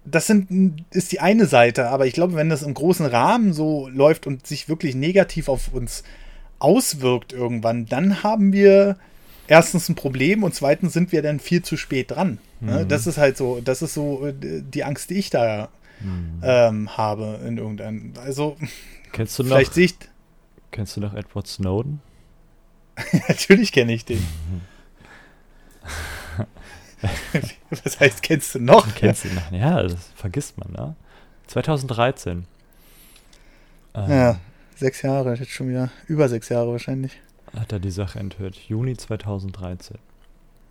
das sind, ist die eine Seite, aber ich glaube, wenn das im großen Rahmen so läuft und sich wirklich negativ auf uns auswirkt irgendwann, dann haben wir erstens ein Problem und zweitens sind wir dann viel zu spät dran. Ne? Mhm. Das ist halt so, das ist so äh, die Angst, die ich da mhm. ähm, habe in irgendeinem. Also kennst du vielleicht noch, Sicht. Kennst du noch Edward Snowden? Natürlich kenne ich den. Was heißt, kennst du noch? Kennst du noch? Ja, das vergisst man, ne? 2013. Ähm, ja, sechs Jahre, jetzt schon wieder über sechs Jahre wahrscheinlich. Hat er die Sache enthüllt. Juni 2013.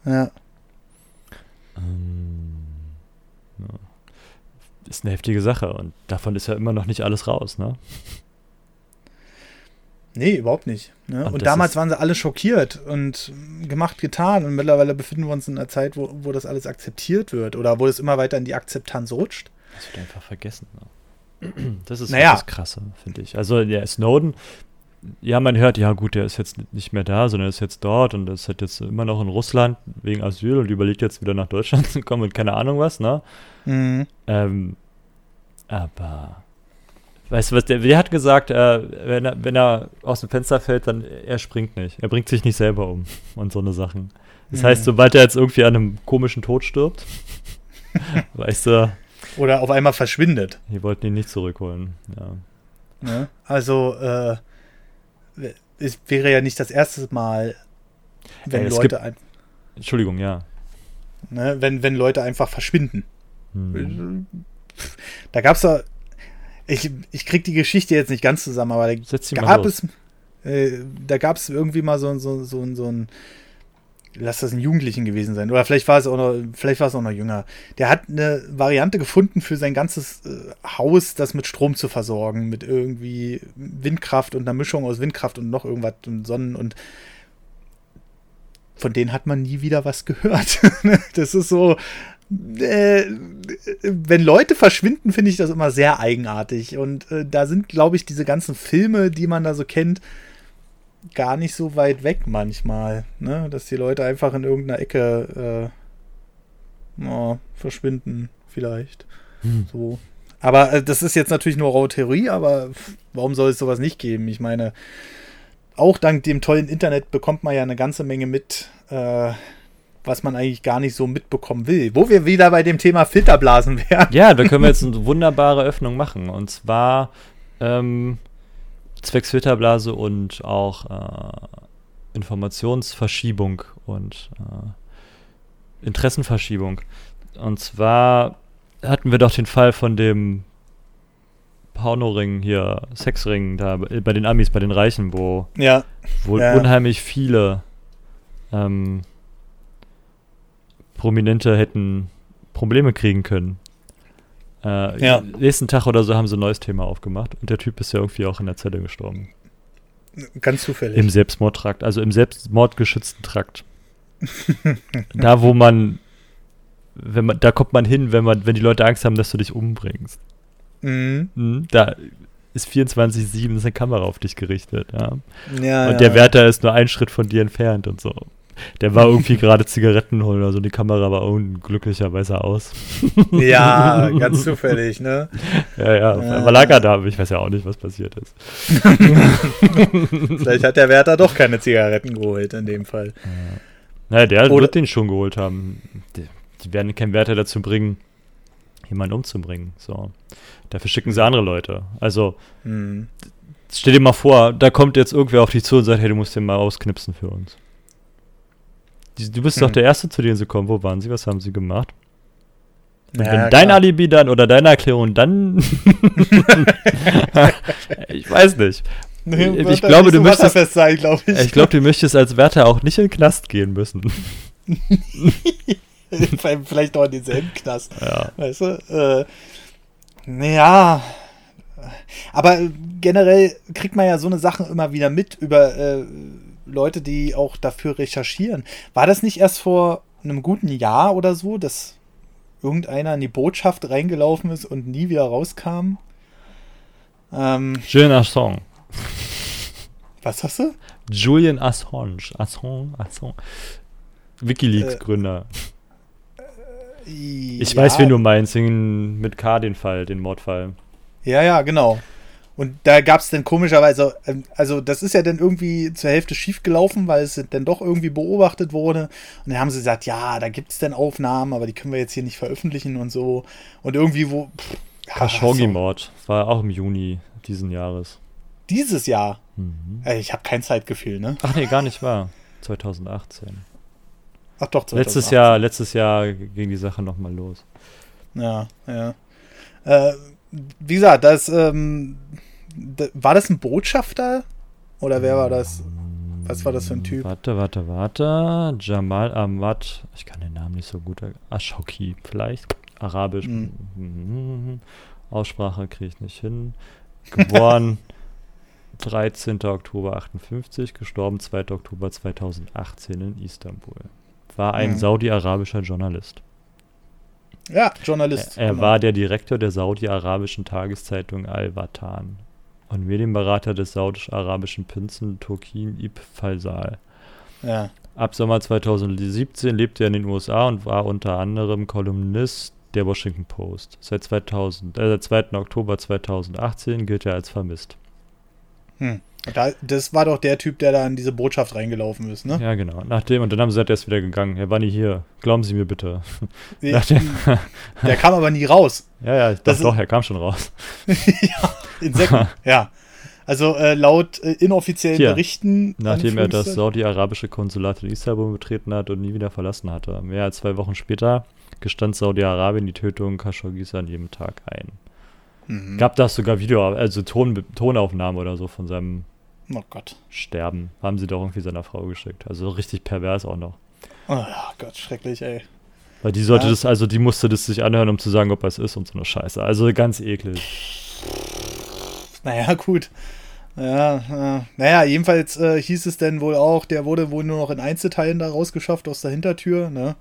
Ja. Ähm, ja. Ist eine heftige Sache und davon ist ja immer noch nicht alles raus, ne? Nee, überhaupt nicht. Ne? Und, und damals waren sie alle schockiert und gemacht, getan. Und mittlerweile befinden wir uns in einer Zeit, wo, wo das alles akzeptiert wird oder wo es immer weiter in die Akzeptanz rutscht. Das wird einfach vergessen. Ne? Das ist naja. das Krasse, finde ich. Also der Snowden, ja, man hört, ja gut, der ist jetzt nicht mehr da, sondern ist jetzt dort und ist halt jetzt immer noch in Russland wegen Asyl und überlegt jetzt wieder nach Deutschland zu kommen und keine Ahnung was, ne? Mhm. Ähm, aber Weißt du was, der, der hat gesagt, äh, wenn, er, wenn er aus dem Fenster fällt, dann er springt nicht. Er bringt sich nicht selber um und so eine Sachen. Das mhm. heißt, sobald er jetzt irgendwie an einem komischen Tod stirbt, weißt du. Oder auf einmal verschwindet. Die wollten ihn nicht zurückholen, ja. Ne? Also, äh, es wäre ja nicht das erste Mal, wenn äh, Leute. Gibt, Entschuldigung, ja. Ne, wenn, wenn Leute einfach verschwinden. Hm. Da gab es ja ich, ich krieg die Geschichte jetzt nicht ganz zusammen, aber da gab es, äh, da gab es irgendwie mal so, so, so, so ein, lass das ein Jugendlichen gewesen sein, oder vielleicht war es auch noch, vielleicht war es auch noch jünger. Der hat eine Variante gefunden für sein ganzes äh, Haus, das mit Strom zu versorgen, mit irgendwie Windkraft und einer Mischung aus Windkraft und noch irgendwas und Sonnen und von denen hat man nie wieder was gehört. das ist so, äh, wenn Leute verschwinden, finde ich das immer sehr eigenartig. Und äh, da sind, glaube ich, diese ganzen Filme, die man da so kennt, gar nicht so weit weg manchmal. Ne? Dass die Leute einfach in irgendeiner Ecke äh, oh, verschwinden, vielleicht. Hm. So. Aber äh, das ist jetzt natürlich nur raue Theorie, aber warum soll es sowas nicht geben? Ich meine, auch dank dem tollen Internet bekommt man ja eine ganze Menge mit, äh, was man eigentlich gar nicht so mitbekommen will. Wo wir wieder bei dem Thema Filterblasen wären. Ja, da können wir jetzt eine wunderbare Öffnung machen. Und zwar ähm, zwecks Filterblase und auch äh, Informationsverschiebung und äh, Interessenverschiebung. Und zwar hatten wir doch den Fall von dem Pornoring hier, Sexring da bei den Amis, bei den Reichen, wo, ja. wo ja. unheimlich viele ähm, Prominente hätten Probleme kriegen können. Äh, ja. Nächsten Tag oder so haben sie ein neues Thema aufgemacht und der Typ ist ja irgendwie auch in der Zelle gestorben. Ganz zufällig. Im Selbstmordtrakt, also im selbstmordgeschützten Trakt. da, wo man, wenn man, da kommt man hin, wenn man, wenn die Leute Angst haben, dass du dich umbringst. Mhm. mhm da ist 24-7 eine Kamera auf dich gerichtet, ja. ja und der Wärter ist nur einen Schritt von dir entfernt und so. Der war irgendwie gerade Zigaretten holen, also die Kamera war unglücklicherweise aus. Ja, ganz zufällig, ne? Ja, ja, aber lag er da, ich weiß ja auch nicht, was passiert ist. Vielleicht hat der Wärter doch keine Zigaretten geholt in dem Fall. Ja. Naja, der Oder wird den schon geholt haben. Die, die werden keinen Wärter dazu bringen, jemanden umzubringen. So. Dafür schicken sie andere Leute. Also, hm. stell dir mal vor, da kommt jetzt irgendwer auf dich zu und sagt, hey, du musst den mal ausknipsen für uns. Du bist hm. doch der Erste, zu dem sie kommen. Wo waren sie? Was haben sie gemacht? Und ja, wenn dein klar. Alibi dann oder deine Erklärung dann. ich weiß nicht. Nee, ich glaube, du möchtest. Sein, glaub ich ich glaube, du möchtest als Wärter auch nicht in den Knast gehen müssen. Vielleicht auch in denselben Knast. Ja. Weißt du? Äh, naja. Aber generell kriegt man ja so eine Sache immer wieder mit über äh, Leute, die auch dafür recherchieren. War das nicht erst vor einem guten Jahr oder so, dass irgendeiner in die Botschaft reingelaufen ist und nie wieder rauskam? Ähm, Julian Assange. was hast du? Julian Assange. Assange, Assange. Wikileaks-Gründer. ich weiß, wen du meinst, den, mit K den Fall, den Mordfall. Ja, ja, genau. Und da gab es dann komischerweise, ähm, also das ist ja dann irgendwie zur Hälfte schief gelaufen, weil es dann doch irgendwie beobachtet wurde. Und dann haben sie gesagt, ja, da gibt es dann Aufnahmen, aber die können wir jetzt hier nicht veröffentlichen und so. Und irgendwie wo. Khashoggi-Mord. War auch im Juni diesen Jahres. Dieses Jahr. Mhm. Ich habe kein Zeitgefühl, ne? Ach nee, gar nicht wahr. 2018. Ach doch, 2018. Letztes Jahr, letztes Jahr ging die Sache nochmal los. Ja, ja. Äh, wie gesagt, das, ähm, war das ein Botschafter? Oder wer war das? Was war das für ein Typ? Warte, warte, warte. Jamal Ahmad, ich kann den Namen nicht so gut. Ashoki vielleicht. Arabisch. Mhm. Mhm. Aussprache kriege ich nicht hin. Geboren 13. Oktober 58, gestorben 2. Oktober 2018 in Istanbul. War ein Mhm. saudi-arabischer Journalist. Ja, Journalist. Er genau. war der Direktor der saudi-arabischen Tageszeitung Al-Watan und Medienberater des saudisch-arabischen Prinzen Turkin Ibn Faisal. Ja. Ab Sommer 2017 lebte er in den USA und war unter anderem Kolumnist der Washington Post. Seit, 2000, äh, seit 2. Oktober 2018 gilt er als vermisst. Hm. Das war doch der Typ, der da in diese Botschaft reingelaufen ist, ne? Ja, genau. Nachdem, und dann haben sie gesagt, er ist wieder gegangen. Er war nie hier. Glauben Sie mir bitte. Ja. Nachdem, Der kam aber nie raus. ja, ja, Das doch, doch, er kam schon raus. ja, Insekten. ja. Also äh, laut äh, inoffiziellen Hier, Berichten. Nachdem er das saudi-arabische Konsulat in Istanbul betreten hat und nie wieder verlassen hatte. Mehr als zwei Wochen später gestand Saudi-Arabien die Tötung Khashoggis an jedem Tag ein. Mhm. Gab das sogar Video, also Ton, Tonaufnahmen oder so von seinem Oh Gott. Sterben. Haben sie doch irgendwie seiner Frau geschickt. Also richtig pervers auch noch. Oh Gott, schrecklich, ey. Weil die sollte Ja. das, also die musste das sich anhören, um zu sagen, ob er es ist und so eine Scheiße. Also ganz eklig. Naja, gut. Ja, äh, naja, jedenfalls äh, hieß es denn wohl auch, der wurde wohl nur noch in Einzelteilen da rausgeschafft aus der Hintertür, ne?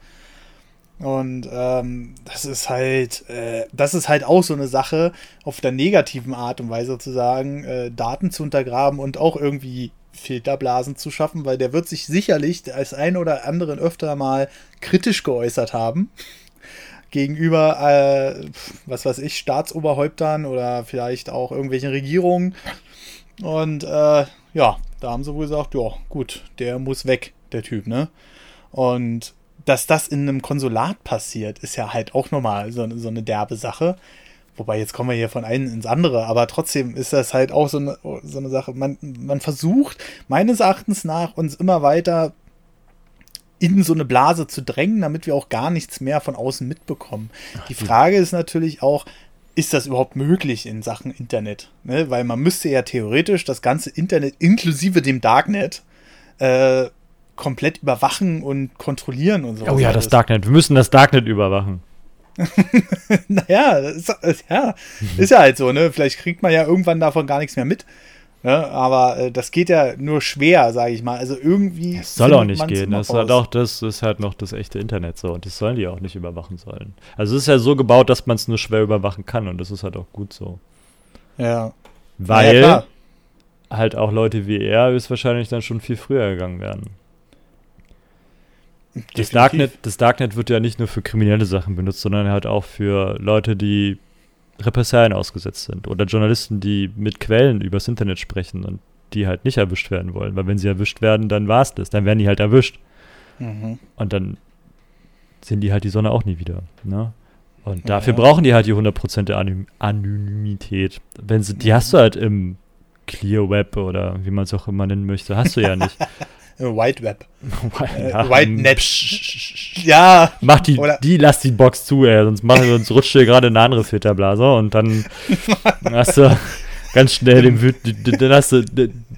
Und ähm, das ist halt, äh, das ist halt auch so eine Sache, auf der negativen Art und Weise zu sagen, äh, Daten zu untergraben und auch irgendwie Filterblasen zu schaffen, weil der wird sich sicherlich als ein oder anderen öfter mal kritisch geäußert haben gegenüber, äh, was weiß ich, Staatsoberhäuptern oder vielleicht auch irgendwelchen Regierungen. Und äh, ja, da haben sie wohl gesagt, ja, gut, der muss weg, der Typ, ne? Und dass das in einem Konsulat passiert, ist ja halt auch nochmal so, so eine derbe Sache. Wobei, jetzt kommen wir hier von einem ins andere, aber trotzdem ist das halt auch so eine, so eine Sache. Man, man versucht meines Erachtens nach uns immer weiter in so eine Blase zu drängen, damit wir auch gar nichts mehr von außen mitbekommen. Die Frage ist natürlich auch, ist das überhaupt möglich in Sachen Internet? Ne? Weil man müsste ja theoretisch das ganze Internet inklusive dem Darknet äh, komplett überwachen und kontrollieren und so. Oh ja, das Darknet. Wir müssen das Darknet überwachen. naja, das ist, ja, ist ja halt so, ne? Vielleicht kriegt man ja irgendwann davon gar nichts mehr mit. Ne? Aber äh, das geht ja nur schwer, sage ich mal. Also irgendwie. Es soll auch nicht gehen. Das ist halt auch das ist halt noch das echte Internet so und das sollen die auch nicht überwachen sollen. Also es ist ja so gebaut, dass man es nur schwer überwachen kann und das ist halt auch gut so. Ja. Weil klar. halt auch Leute wie er ist wahrscheinlich dann schon viel früher gegangen werden. Das. Darknet, das Darknet wird ja nicht nur für kriminelle Sachen benutzt, sondern halt auch für Leute, die Repressalien ausgesetzt sind oder Journalisten, die mit Quellen übers Internet sprechen und die halt nicht erwischt werden wollen. Weil wenn sie erwischt werden, dann war es das. Dann werden die halt erwischt. Mhm. Und dann sehen die halt die Sonne auch nie wieder. Ne? Und Ja. dafür brauchen die halt die 100% der Anony Anonymität. Wenn sie, die hast du halt im Clear Web oder wie man es auch immer nennen möchte, hast du ja nicht. Äh, White Web. Äh, Ja, White ähm, Net. Ja. Mach die, Oder- die, lass die Box zu, ey, sonst, machen, sonst rutscht dir gerade eine andere Filterblase und dann hast du ganz schnell den Wüt, dann hast du,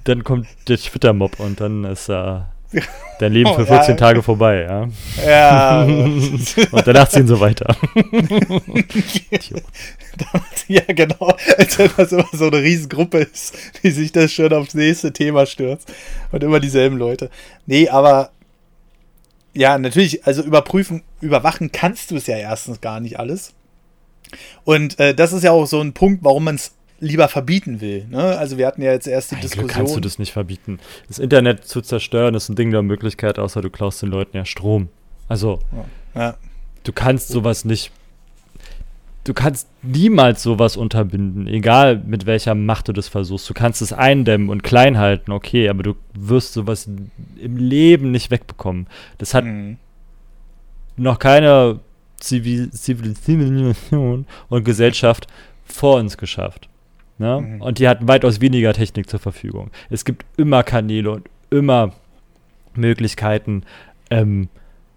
dann kommt der Twitter-Mob und dann ist äh, Dein Leben für 14 ja. Tage vorbei, ja. Ja. Und danach ziehen sie weiter. ja, genau. Als wenn das immer so eine Riesengruppe ist, die sich das schon aufs nächste Thema stürzt. Und immer dieselben Leute. Nee, aber ja, natürlich, also überprüfen, überwachen kannst du es ja erstens gar nicht alles. Und äh, das ist ja auch so ein Punkt, warum man es lieber verbieten will. Ne? Also wir hatten ja jetzt erst die Eigentlich Diskussion. kannst du das nicht verbieten. Das Internet zu zerstören ist ein Ding der Möglichkeit, außer du klaust den Leuten ja Strom. Also ja. du kannst sowas nicht. Du kannst niemals sowas unterbinden, egal mit welcher Macht du das versuchst. Du kannst es eindämmen und klein halten, okay, aber du wirst sowas im Leben nicht wegbekommen. Das hat mhm. noch keine Zivilisation und Gesellschaft vor uns geschafft. Ne? Mhm. Und die hatten weitaus weniger Technik zur Verfügung. Es gibt immer Kanäle und immer Möglichkeiten, ähm,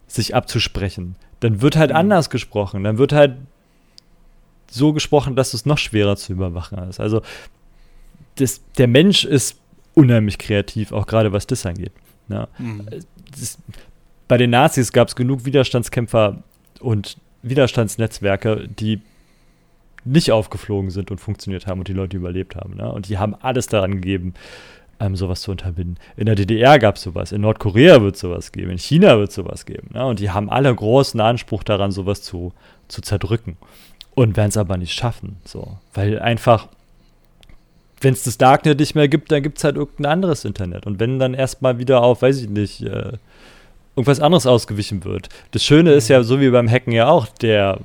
sich abzusprechen. Dann wird halt mhm. anders gesprochen. Dann wird halt so gesprochen, dass es noch schwerer zu überwachen ist. Also das, der Mensch ist unheimlich kreativ, auch gerade was das angeht. Ne? Mhm. Das, bei den Nazis gab es genug Widerstandskämpfer und Widerstandsnetzwerke, die nicht aufgeflogen sind und funktioniert haben und die Leute überlebt haben. Ne? Und die haben alles daran gegeben, ähm, sowas zu unterbinden. In der DDR gab es sowas, in Nordkorea wird es sowas geben, in China wird es sowas geben. Ne? Und die haben alle großen Anspruch daran, sowas zu, zu zerdrücken. Und werden es aber nicht schaffen. So. Weil einfach, wenn es das Darknet nicht mehr gibt, dann gibt es halt irgendein anderes Internet. Und wenn dann erstmal wieder auf, weiß ich nicht, äh, irgendwas anderes ausgewichen wird. Das Schöne ist ja, so wie beim Hacken ja auch, der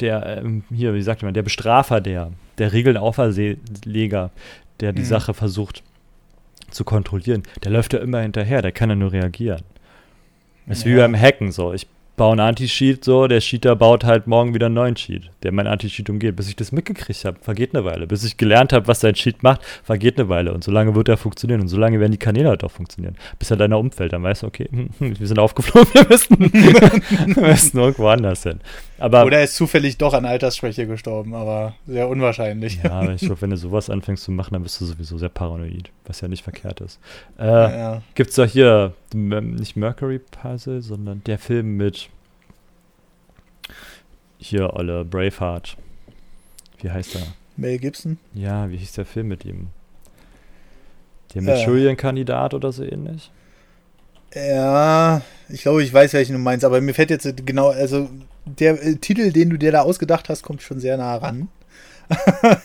der, ähm, hier, wie sagt man, der Bestrafer, der, der Regeln-Auferleger, der die mhm. Sache versucht zu kontrollieren, der läuft ja immer hinterher, der kann ja nur reagieren. Das ist ja. wie beim Hacken so. Ich baue einen Anti-Cheat so, der Cheater baut halt morgen wieder einen neuen Cheat, der mein Anti-Cheat umgeht. Bis ich das mitgekriegt habe, vergeht eine Weile. Bis ich gelernt habe, was sein Cheat macht, vergeht eine Weile. Und solange wird er funktionieren und solange werden die Kanäle halt auch funktionieren. Bis er deiner Umfeld dann weiß, okay, wir sind aufgeflogen, wir müssen, wir müssen irgendwo anders hin. Aber, Oder er ist zufällig doch an Altersschwäche gestorben, aber sehr unwahrscheinlich. Ja, aber ich glaube, wenn du sowas anfängst zu machen, dann bist du sowieso sehr paranoid, was ja nicht verkehrt ist. Äh, ja, ja. Gibt es doch hier nicht Mercury Puzzle, sondern der Film mit hier alle Braveheart. Wie heißt er? Mel Gibson? Ja, wie hieß der Film mit ihm? Der Manchurian-Kandidat oder so ähnlich? Ja, ich glaube, ich weiß, welchen du meinst, aber mir fällt jetzt genau, also der äh, Titel, den du dir da ausgedacht hast, kommt schon sehr nah ran.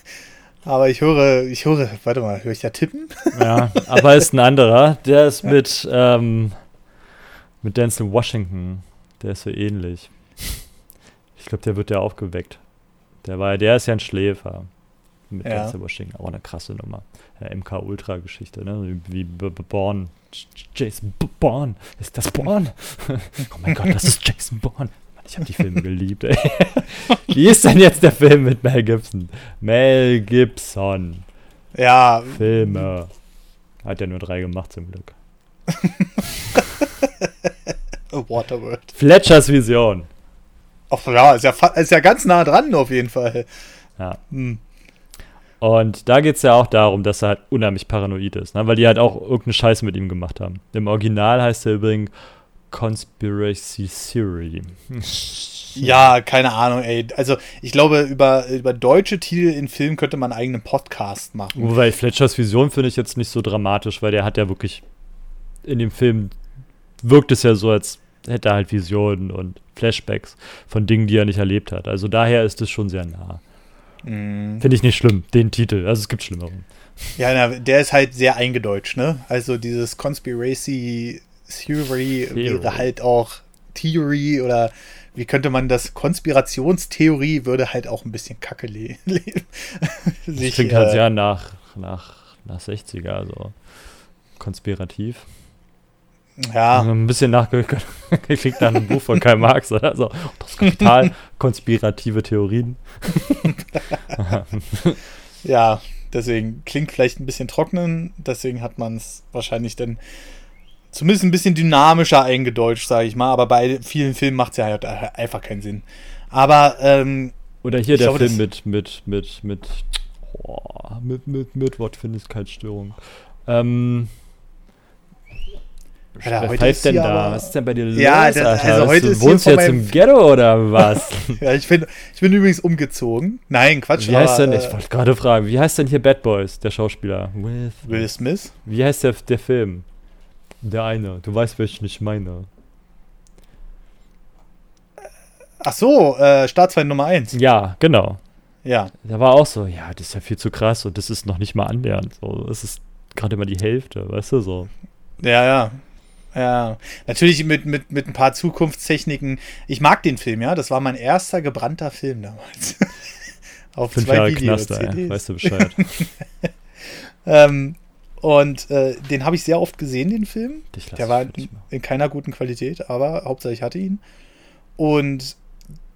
aber ich höre, ich höre, warte mal, höre ich da tippen? ja, aber ist ein anderer. Der ist mit, ähm, mit Denzel Washington. Der ist so ähnlich. Ich glaube, der wird ja aufgeweckt. Der war, der ist ja ein Schläfer. Mit ja. Denzel Washington. Auch eine krasse Nummer. Ja, MK Ultra Geschichte, ne? Wie Born. Jason Bourne. Ist das Bourne? oh mein Gott, das ist Jason Bourne. Ich habe die Filme geliebt, ey. Wie ist denn jetzt der Film mit Mel Gibson? Mel Gibson. Ja. Filme. Hat ja nur drei gemacht, zum Glück. Waterworld. Fletchers Vision. Ach ja, ist ja, ist ja ganz nah dran auf jeden Fall. Ja. Hm. Und da geht es ja auch darum, dass er halt unheimlich paranoid ist, ne? weil die halt auch irgendeine Scheiße mit ihm gemacht haben. Im Original heißt er übrigens Conspiracy Theory. Ja, keine Ahnung, ey. Also, ich glaube, über, über deutsche Titel in Filmen könnte man einen eigenen Podcast machen. Wobei Fletchers Vision finde ich jetzt nicht so dramatisch, weil der hat ja wirklich in dem Film wirkt es ja so, als hätte er halt Visionen und Flashbacks von Dingen, die er nicht erlebt hat. Also daher ist es schon sehr nah. Mm. Finde ich nicht schlimm, den Titel. Also es gibt Schlimmeren. Ja, na, der ist halt sehr eingedeutscht, ne? Also dieses Conspiracy Theory wäre halt auch Theory oder wie könnte man das? Konspirationstheorie würde halt auch ein bisschen kacke leben. das klingt halt äh, sehr nach, nach, nach 60er, also konspirativ. Ja. Also ein bisschen nachgekriegt nach einem Buch von Karl Marx oder so. Das Kapital, konspirative Theorien. ja, deswegen klingt vielleicht ein bisschen trocknen, deswegen hat man es wahrscheinlich dann zumindest ein bisschen dynamischer eingedeutscht, sage ich mal. Aber bei vielen Filmen macht es ja halt einfach keinen Sinn. Aber, ähm, Oder hier der glaube, Film mit, mit, mit, mit, oh, mit, mit, mit Wortfindlichkeitsstörung. Ähm, Ja, heute pfeift ist denn da? Was ist denn bei dir los, Ja, das- Alter? also Was, heute du ist wohnst von jetzt im Ghetto oder was? Ja, ich bin, ich bin übrigens umgezogen. Nein, Quatsch. Wie heißt aber, denn, ich äh, wollte gerade fragen, wie heißt denn hier Bad Boys, der Schauspieler? Will Smith? wie heißt der, der Film? Der eine, du weißt, welchen ich meine. Ach so, äh, Staatsfeind Nummer 1. Ja, genau. Ja. Da war auch so, ja, das ist ja viel zu krass und das ist noch nicht mal annähernd. So, das ist gerade mal die Hälfte, weißt du, so. Ja, ja. Ja, natürlich mit, mit, mit ein paar Zukunftstechniken. Ich mag den Film, ja. Das war mein erster gebrannter Film damals. Auf Fünf zwei Jahre Video Knast, ey, weißt du Bescheid. Ähm, und äh, den habe ich sehr oft gesehen, den Film. Der war in, in keiner guten Qualität, aber Hauptsache ich hatte ihn. Und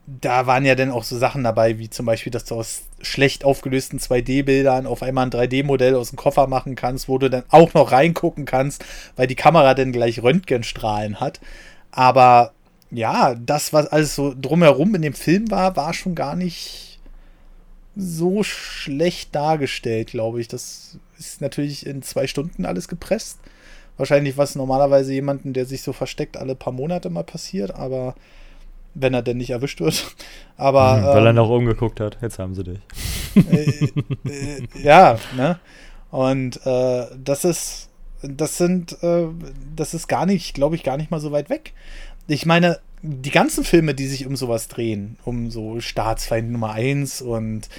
da waren ja dann auch so Sachen dabei, wie zum Beispiel, dass du aus schlecht aufgelösten 2D-Bildern auf einmal ein 3D-Modell aus dem Koffer machen kannst, wo du dann auch noch reingucken kannst, weil die Kamera dann gleich Röntgenstrahlen hat. Aber ja, das, was alles so drumherum in dem Film war, war schon gar nicht so schlecht dargestellt, glaube ich. Das ist natürlich in zwei Stunden alles gepresst. Wahrscheinlich was normalerweise jemanden, der sich so versteckt, alle paar Monate mal passiert, aber wenn er denn nicht erwischt wird. Aber Mhm, Weil er ähm, noch umgeguckt hat. Jetzt haben sie dich. äh, äh, ja, ne? Und äh, das ist, das sind, äh, das ist gar nicht, glaube ich, gar nicht mal so weit weg. Ich meine, die ganzen Filme, die sich um sowas drehen, um so Staatsfeind Nummer 1 und ähm,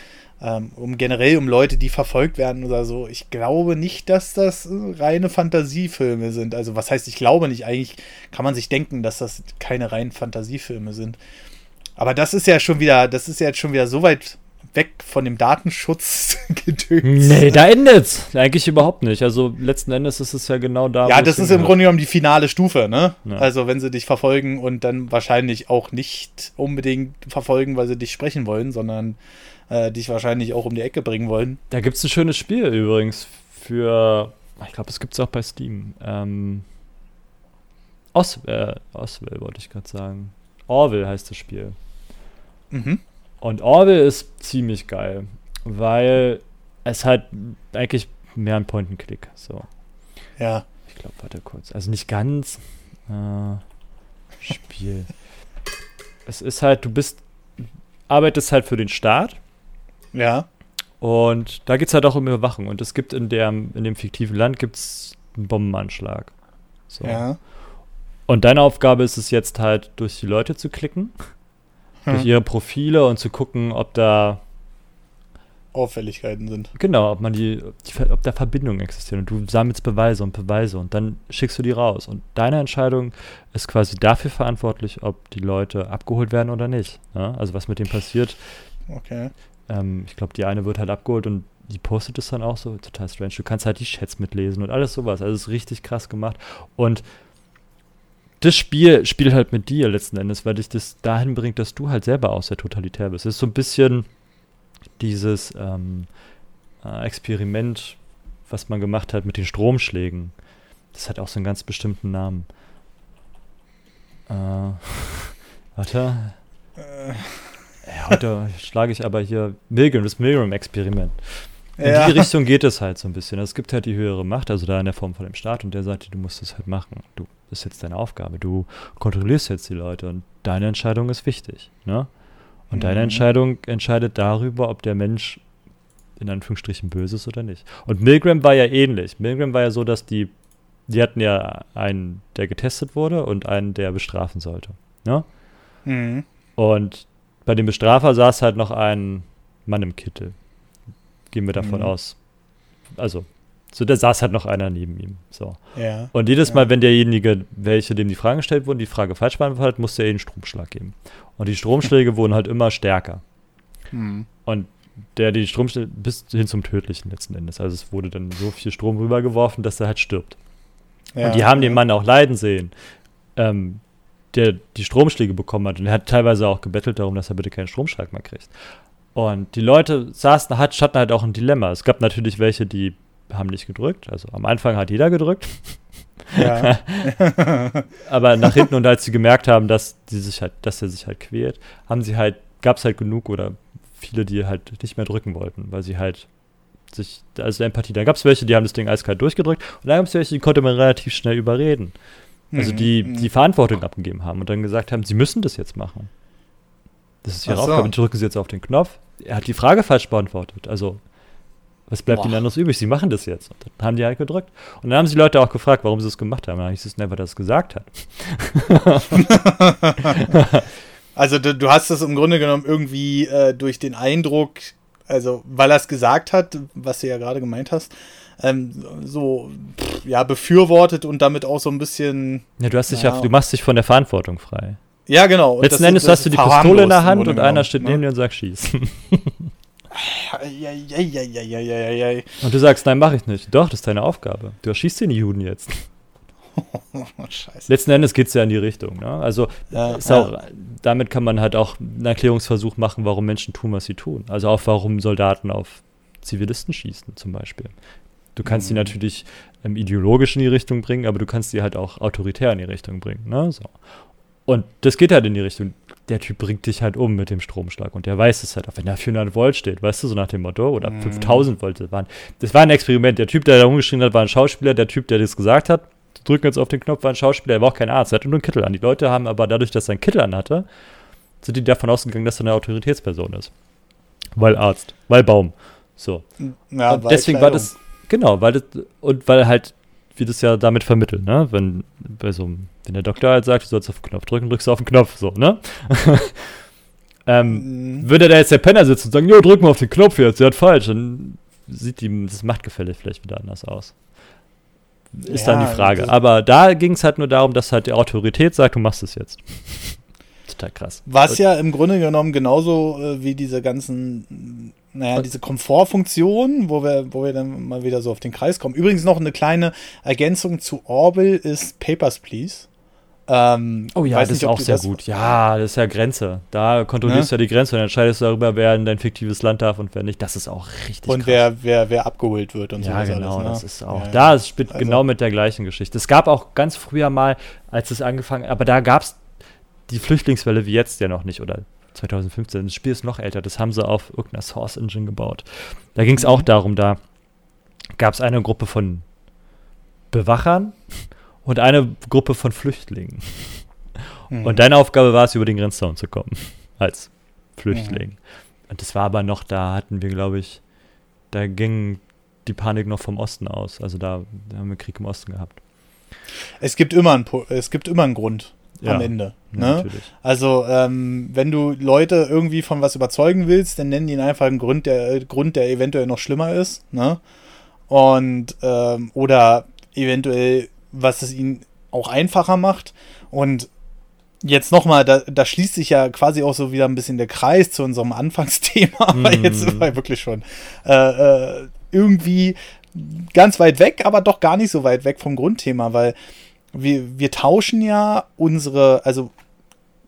um generell um Leute, die verfolgt werden oder so, ich glaube nicht, dass das äh, reine Fantasiefilme sind. Also was heißt, ich glaube nicht, eigentlich kann man sich denken, dass das keine reinen Fantasiefilme sind. Aber das ist ja schon wieder, das ist ja jetzt schon wieder so weit weg von dem Datenschutz gedöns. Nee, da endet's. Eigentlich überhaupt nicht. Also letzten Endes ist es ja genau da. Ja, das ist im. Grunde genommen die finale Stufe, ne? Ja. Also, wenn sie dich verfolgen und dann wahrscheinlich auch nicht unbedingt verfolgen, weil sie dich sprechen wollen, sondern äh, dich wahrscheinlich auch um die Ecke bringen wollen. Da gibt's ein schönes Spiel übrigens für. Ich glaube, es gibt's auch bei Steam. Ähm, Os äh, Oswell wollte ich gerade sagen. Orville heißt das Spiel. Mhm. Und Orville ist ziemlich geil, weil es halt eigentlich mehr ein Point-and-Click. So, Ja. ich glaube, warte kurz. Also nicht ganz. Äh, Spiel. es ist halt, du bist, arbeitest halt für den Staat Ja. und da geht es halt auch um Überwachung. Und es gibt in, der, in dem fiktiven Land gibt's einen Bombenanschlag. So. Ja. Und deine Aufgabe ist es jetzt halt, durch die Leute zu klicken, durch Hm. ihre Profile und zu gucken, ob da Auffälligkeiten sind. Genau, ob man die, die, ob da Verbindungen existieren. Und du sammelst Beweise und Beweise und dann schickst du die raus. Und deine Entscheidung ist quasi dafür verantwortlich, ob die Leute abgeholt werden oder nicht. Ja? Also was mit denen passiert. Okay. Ähm, ich glaube, die eine wird halt abgeholt und die postet es dann auch so. Total strange. Du kannst halt die Chats mitlesen und alles sowas. Also es ist richtig krass gemacht. Und das Spiel spielt halt mit dir letzten Endes, weil dich das dahin bringt, dass du halt selber auch sehr totalitär bist. Es ist so ein bisschen dieses ähm, äh, Experiment, was man gemacht hat mit den Stromschlägen. Das hat auch so einen ganz bestimmten Namen. Äh, warte. Äh, Ja, heute schlage ich aber hier Milgram, das Milgram-Experiment. In ja. die Richtung geht es halt so ein bisschen. Es gibt halt die höhere Macht, also da in der Form von dem Staat, und der sagt dir, du musst das halt machen. Du, das ist jetzt deine Aufgabe. Du kontrollierst jetzt die Leute und deine Entscheidung ist wichtig. Ne? Und deine Mhm. Entscheidung entscheidet darüber, ob der Mensch in Anführungsstrichen böse ist oder nicht. Und Milgram war ja ähnlich. Milgram war ja so, dass die, die hatten ja einen, der getestet wurde und einen, der bestrafen sollte. Ne? Mhm. Und bei dem Bestrafer saß halt noch ein Mann im Kittel. Gehen wir davon Mhm. aus. Also, so da saß halt noch einer neben ihm. So. Ja. Und jedes Ja. Mal, wenn derjenige, welche dem die Fragen gestellt wurden, die Frage falsch beantwortet hat, musste er ihnen einen Stromschlag geben. Und die Stromschläge wurden halt immer stärker. Mhm. Und der die Stromschläge bis hin zum Tödlichen letzten Endes. Also es wurde dann so viel Strom rübergeworfen, dass er halt stirbt. Ja. Und die haben den Mann auch leiden sehen, ähm, der die Stromschläge bekommen hat. Und er hat teilweise auch gebettelt darum, dass er bitte keinen Stromschlag mehr kriegt. Und die Leute saßen, hat, hatten halt auch ein Dilemma. Es gab natürlich welche, die haben nicht gedrückt. Also am Anfang hat jeder gedrückt. Ja. Aber nach hinten und als sie gemerkt haben, dass, die sich halt, dass er sich halt quält, haben sie halt, gab es halt genug oder viele, die halt nicht mehr drücken wollten, weil sie halt sich, also Empathie, da gab es welche, die haben das Ding eiskalt durchgedrückt und da gab es welche, die konnte man relativ schnell überreden. Also Mhm, die die Verantwortung abgegeben haben und dann gesagt haben, sie müssen das jetzt machen. Das ist ihre so. Aufgabe. Drücken sie jetzt auf den Knopf. Er hat die Frage falsch beantwortet. Also, was bleibt Boah. ihnen anderes übrig? Sie machen das jetzt. Und dann haben die halt gedrückt. Und dann haben sie Leute auch gefragt, warum sie es gemacht haben. Dann hieß es einfach, er es gesagt hat. Also du, du hast das im Grunde genommen irgendwie äh, durch den Eindruck, also weil er es gesagt hat, was du ja gerade gemeint hast, ähm, so pff, ja befürwortet und damit auch so ein bisschen Ja, du, hast dich Ja. ja, du machst dich von der Verantwortung frei. ja genau. und Letzten Endes das hast du die Pistole in der Hand und einer steht ne? neben dir und sagt, schieß. Und du sagst, nein, mach ich nicht. Doch, das ist deine Aufgabe. Du erschießt den Juden jetzt. Scheiße. Letzten Endes geht es ja in die Richtung. Ne? Also Ja, ist ja. auch, damit kann man halt auch einen Erklärungsversuch machen, warum Menschen tun, was sie tun. Also auch warum Soldaten auf Zivilisten schießen zum Beispiel. Du kannst sie Mhm. natürlich ähm, ideologisch in die Richtung bringen, aber du kannst sie halt auch autoritär in die Richtung bringen. Ne? So. Und das geht halt in die Richtung. Der Typ bringt dich halt um mit dem Stromschlag und der weiß es halt, auch wenn da 400 Volt steht, weißt du, so nach dem Motto, oder Mhm. 5000 Volt. Das, waren, das war ein Experiment. Der Typ, der da rumgeschrien hat, war ein Schauspieler. Der Typ, der das gesagt hat, drücken jetzt auf den Knopf, war ein Schauspieler, der war auch kein Arzt, er hatte nur einen Kittel an. Die Leute haben aber dadurch, dass er einen Kittel an hatte, sind die davon ausgegangen, dass er eine Autoritätsperson ist. Weil Arzt, weil Baum. So. Ja, weil deswegen war Kleidung. das, genau, weil das, und weil halt, wir das ja damit vermitteln, ne? Wenn, bei so, einem- wenn der Doktor halt sagt, du sollst auf den Knopf drücken, drückst du auf den Knopf, so, ne? ähm, Mhm. würde da jetzt der Penner sitzen und sagen, jo, drück mal auf den Knopf jetzt, der hat falsch, dann sieht die, das Machtgefälle vielleicht wieder anders aus. Ist dann Ja, die Frage. Aber da ging es halt nur darum, dass halt die Autorität sagt, du machst es jetzt. Total krass. Was ja im Grunde genommen genauso äh, wie diese ganzen, naja, Und- diese Komfortfunktionen, wo wir, wo wir dann mal wieder so auf den Kreis kommen. Übrigens noch eine kleine Ergänzung zu Orwell ist Papers, Please. Ähm, Oh ja, das nicht, ist auch sehr gut. Ja, das ist ja Grenze. Da kontrollierst du ja die Grenze und entscheidest darüber, wer in dein fiktives Land darf und wer nicht. Das ist auch richtig Und krass. wer, wer, wer abgeholt wird und ja, sowas genau, alles. Ne? das ist auch. Ja, da ist spielt Also- genau mit der gleichen Geschichte. Es gab auch ganz früher mal, als es angefangen, aber da gab es die Flüchtlingswelle wie jetzt ja noch nicht oder 2015. Das Spiel ist noch älter. Das haben sie auf irgendeiner Source Engine gebaut. Da ging es Mhm. auch darum, da gab es eine Gruppe von Bewachern und eine Gruppe von Flüchtlingen. Mhm. Und deine Aufgabe war es, über den Grenzzaun zu kommen. Als Flüchtling. Und das war aber noch, da hatten wir, glaube ich, da ging die Panik noch vom Osten aus. Also da, da haben wir Krieg im Osten gehabt. Es gibt immer einen, es gibt immer einen Grund Ja, am Ende. Ne? Also, ähm, wenn du Leute irgendwie von was überzeugen willst, dann nennen die ihn einfach einen Grund, der, äh, Grund, der eventuell noch schlimmer ist. Ne? Und, ähm, oder eventuell, was es ihnen auch einfacher macht. Und jetzt nochmal, da, da schließt sich ja quasi auch so wieder ein bisschen der Kreis zu unserem Anfangsthema, aber Mhm. jetzt sind wir wirklich schon äh, äh, irgendwie ganz weit weg, aber doch gar nicht so weit weg vom Grundthema, weil wir, wir tauschen ja unsere, also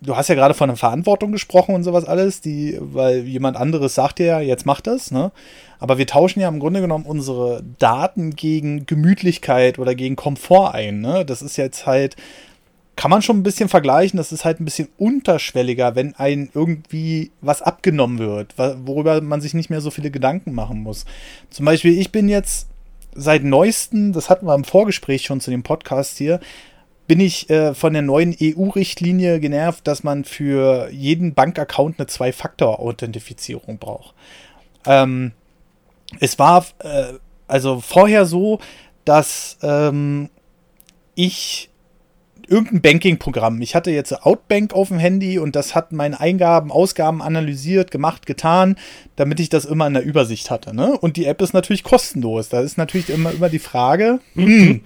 du hast ja gerade von der Verantwortung gesprochen und sowas alles, die, weil jemand anderes sagt dir ja, jetzt mach das, ne? Aber wir tauschen ja im Grunde genommen unsere Daten gegen Gemütlichkeit oder gegen Komfort ein, ne? Das ist jetzt halt, kann man schon ein bisschen vergleichen, das ist halt ein bisschen unterschwelliger, wenn ein irgendwie was abgenommen wird, worüber man sich nicht mehr so viele Gedanken machen muss. Zum Beispiel, ich bin jetzt seit neuestem, das hatten wir im Vorgespräch schon zu dem Podcast hier, bin ich äh, von der neuen EU-Richtlinie genervt, dass man für jeden Bankaccount eine Zwei-Faktor-Authentifizierung braucht. Ähm, es war äh, also vorher so, dass ähm, ich irgendein Banking-Programm. Ich hatte jetzt Outbank auf dem Handy und das hat meine Eingaben, Ausgaben analysiert, gemacht, getan, damit ich das immer in der Übersicht hatte. Ne? Und die App ist natürlich kostenlos. Da ist natürlich immer, immer die Frage, hm,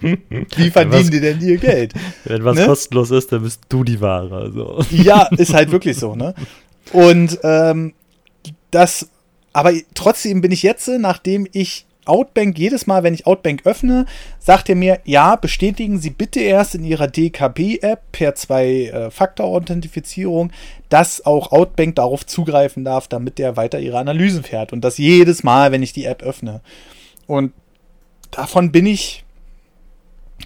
wie verdienen Was- die denn ihr Geld? Wenn was Ne? kostenlos ist, dann bist du die Ware. Also. Ja, ist halt wirklich so, ne? Und ähm, das, aber trotzdem bin ich jetzt, nachdem ich Outbank jedes Mal, wenn ich Outbank öffne, sagt er mir, ja, bestätigen Sie bitte erst in Ihrer DKB-App per Zwei-Faktor-Authentifizierung, dass auch Outbank darauf zugreifen darf, damit der weiter ihre Analysen fährt. Und das jedes Mal, wenn ich die App öffne. Und davon bin ich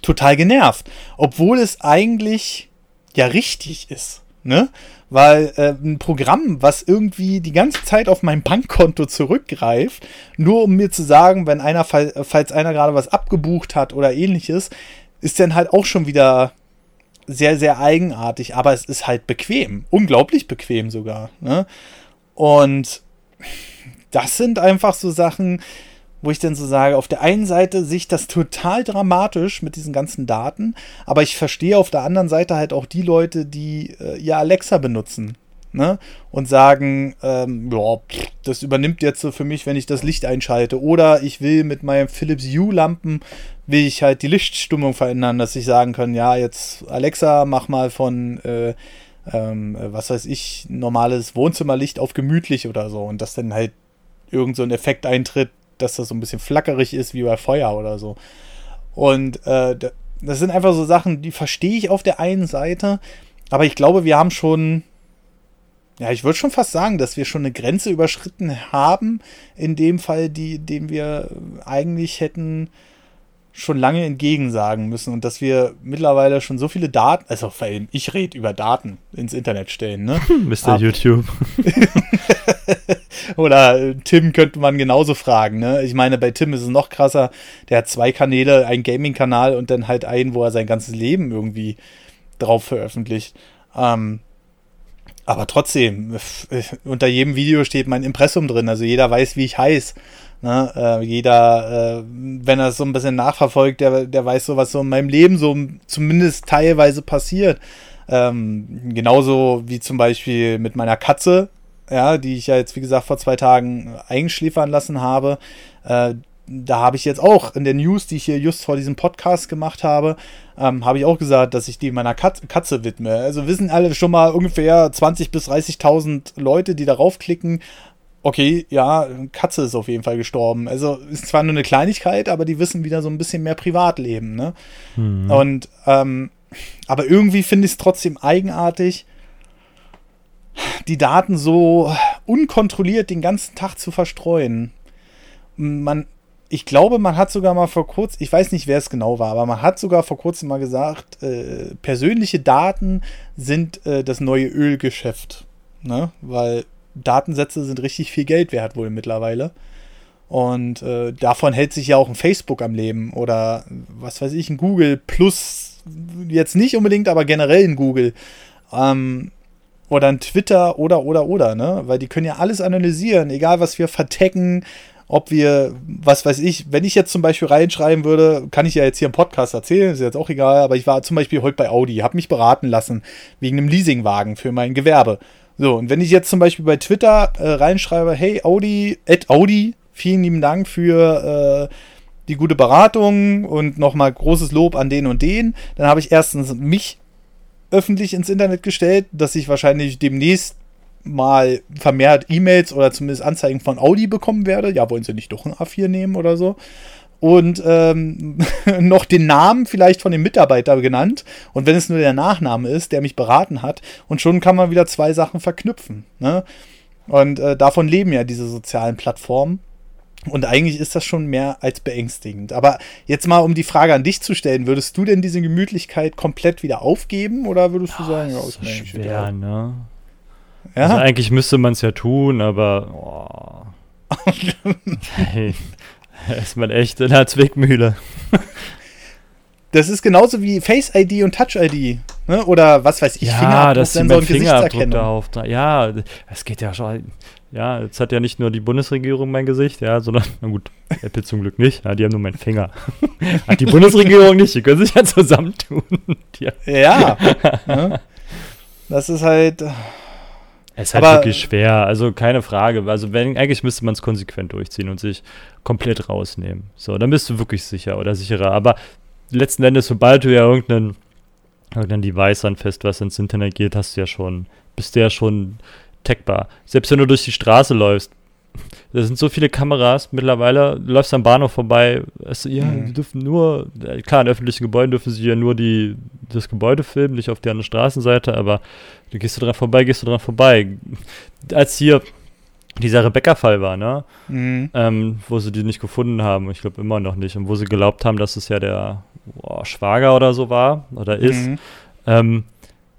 total genervt. Obwohl es eigentlich ja richtig ist. Ne? Weil äh, ein Programm, was irgendwie die ganze Zeit auf mein Bankkonto zurückgreift, nur um mir zu sagen, wenn einer, fall- falls einer gerade was abgebucht hat oder ähnliches, ist dann halt auch schon wieder sehr, sehr eigenartig, aber es ist halt bequem. Unglaublich bequem sogar. Ne? Und das sind einfach so Sachen, wo ich dann so sage, auf der einen Seite sehe ich das total dramatisch mit diesen ganzen Daten, aber ich verstehe auf der anderen Seite halt auch die Leute, die äh, ihr Alexa benutzen. Ne? Und sagen, ähm, ja, das übernimmt jetzt so für mich, wenn ich das Licht einschalte. Oder ich will mit meinen Philips Hue-Lampen, will ich halt die Lichtstimmung verändern, dass ich sagen kann, ja, jetzt Alexa, mach mal von, äh, ähm, was weiß ich, normales Wohnzimmerlicht auf gemütlich oder so. Und dass dann halt irgend so ein Effekt eintritt, dass das so ein bisschen flackerig ist wie bei Feuer oder so. Und äh, das sind einfach so Sachen, die verstehe ich auf der einen Seite, aber ich glaube, wir haben schon, ja, ich würde schon fast sagen, dass wir schon eine Grenze überschritten haben, in dem Fall, die, dem wir eigentlich hätten schon lange entgegensagen müssen und dass wir mittlerweile schon so viele Daten, also ich rede über Daten ins Internet stellen, ne? Mr. YouTube. Oder äh, Tim könnte man genauso fragen, ne? Ich meine, bei Tim ist es noch krasser. Der hat zwei Kanäle, einen Gaming-Kanal und dann halt einen, wo er sein ganzes Leben irgendwie drauf veröffentlicht. Ähm, aber trotzdem, unter jedem Video steht mein Impressum drin. Also jeder weiß, wie ich heiße. Ne? Äh, jeder, äh, wenn er es so ein bisschen nachverfolgt, der, der weiß so, was so in meinem Leben so zumindest teilweise passiert. Ähm, genauso wie zum Beispiel mit meiner Katze, ja, die ich ja jetzt, wie gesagt, vor zwei Tagen einschläfern lassen habe. Äh, da habe ich jetzt auch in der News, die ich hier just vor diesem Podcast gemacht habe, ähm, habe ich auch gesagt, dass ich die meiner Kat Katze widme. Also wissen alle schon mal ungefähr 20.000 bis 30.000 Leute, die darauf klicken. Okay, ja, Katze ist auf jeden Fall gestorben. Also ist zwar nur eine Kleinigkeit, aber die wissen wieder so ein bisschen mehr Privatleben, ne? Mhm. Und ähm, aber irgendwie finde ich es trotzdem eigenartig, die Daten so unkontrolliert den ganzen Tag zu verstreuen. Man, ich glaube, man hat sogar mal vor kurzem, ich weiß nicht, wer es genau war, aber man hat sogar vor kurzem mal gesagt, äh, persönliche Daten sind äh, das neue Ölgeschäft. Ne? Weil Datensätze sind richtig viel Geld wert wohl mittlerweile. Und äh, davon hält sich ja auch ein Facebook am Leben oder was weiß ich, ein Google Plus, jetzt nicht unbedingt, aber generell ein Google. Ähm, oder ein Twitter oder, oder, oder, ne? Weil die können ja alles analysieren, egal was wir vertecken, ob wir, was weiß ich, wenn ich jetzt zum Beispiel reinschreiben würde, kann ich ja jetzt hier im Podcast erzählen, ist jetzt auch egal, aber ich war zum Beispiel heute bei Audi, habe mich beraten lassen wegen einem Leasingwagen für mein Gewerbe. So, und wenn ich jetzt zum Beispiel bei Twitter äh, reinschreibe, hey Audi, at Audi, vielen lieben Dank für äh, die gute Beratung und nochmal großes Lob an den und den, dann habe ich erstens mich öffentlich ins Internet gestellt, dass ich wahrscheinlich demnächst mal vermehrt E-Mails oder zumindest Anzeigen von Audi bekommen werde. Ja, wollen sie nicht doch ein A4 nehmen oder so? Und ähm, noch den Namen vielleicht von dem Mitarbeiter genannt. Und wenn es nur der Nachname ist, der mich beraten hat, und schon kann man wieder zwei Sachen verknüpfen. Ne? Und äh, davon leben ja diese sozialen Plattformen. Und eigentlich ist das schon mehr als beängstigend. Aber jetzt mal, um die Frage an dich zu stellen, würdest du denn diese Gemütlichkeit komplett wieder aufgeben oder würdest du sagen, ja, ist schwer, ne? Ja? Also eigentlich müsste man es ja tun, aber oh. hey, ist man echt in der Zwickmühle. Das ist genauso wie Face ID und Touch ID. Ne? Oder was weiß ich, ja, Fingerabdruck, das ist und Fingerabdruck darauf. Ja, es geht ja schon. Ja, jetzt hat ja nicht nur die Bundesregierung mein Gesicht, ja, sondern, na gut, Apple zum Glück nicht, ja, die haben nur meinen Finger. hat die Bundesregierung nicht, die können sich ja zusammentun. ja. ja ne? Das ist halt. Es ist halt Aber, wirklich schwer, also keine Frage. Also wenn, eigentlich müsste man es konsequent durchziehen und sich komplett rausnehmen. So, dann bist du wirklich sicher oder sicherer. Aber letzten Endes, sobald du ja irgendeinen, irgendein Device anfasst, was ins Internet geht, hast du ja schon, bist du ja schon tagbar. Selbst wenn du durch die Straße läufst, da sind so viele Kameras mittlerweile, du läufst am Bahnhof vorbei, also, ja, mhm. die dürfen nur, klar, in öffentlichen Gebäuden dürfen sie ja nur die, das Gebäude filmen, nicht auf die andere Straßenseite, aber du gehst du dran vorbei, gehst du dran vorbei. Als hier dieser Rebecca-Fall war, ne? Mhm. Ähm, wo sie die nicht gefunden haben, ich glaube immer noch nicht, und wo sie glaubt haben, dass es ja der boah, Schwager oder so war oder ist. Mhm. Ähm,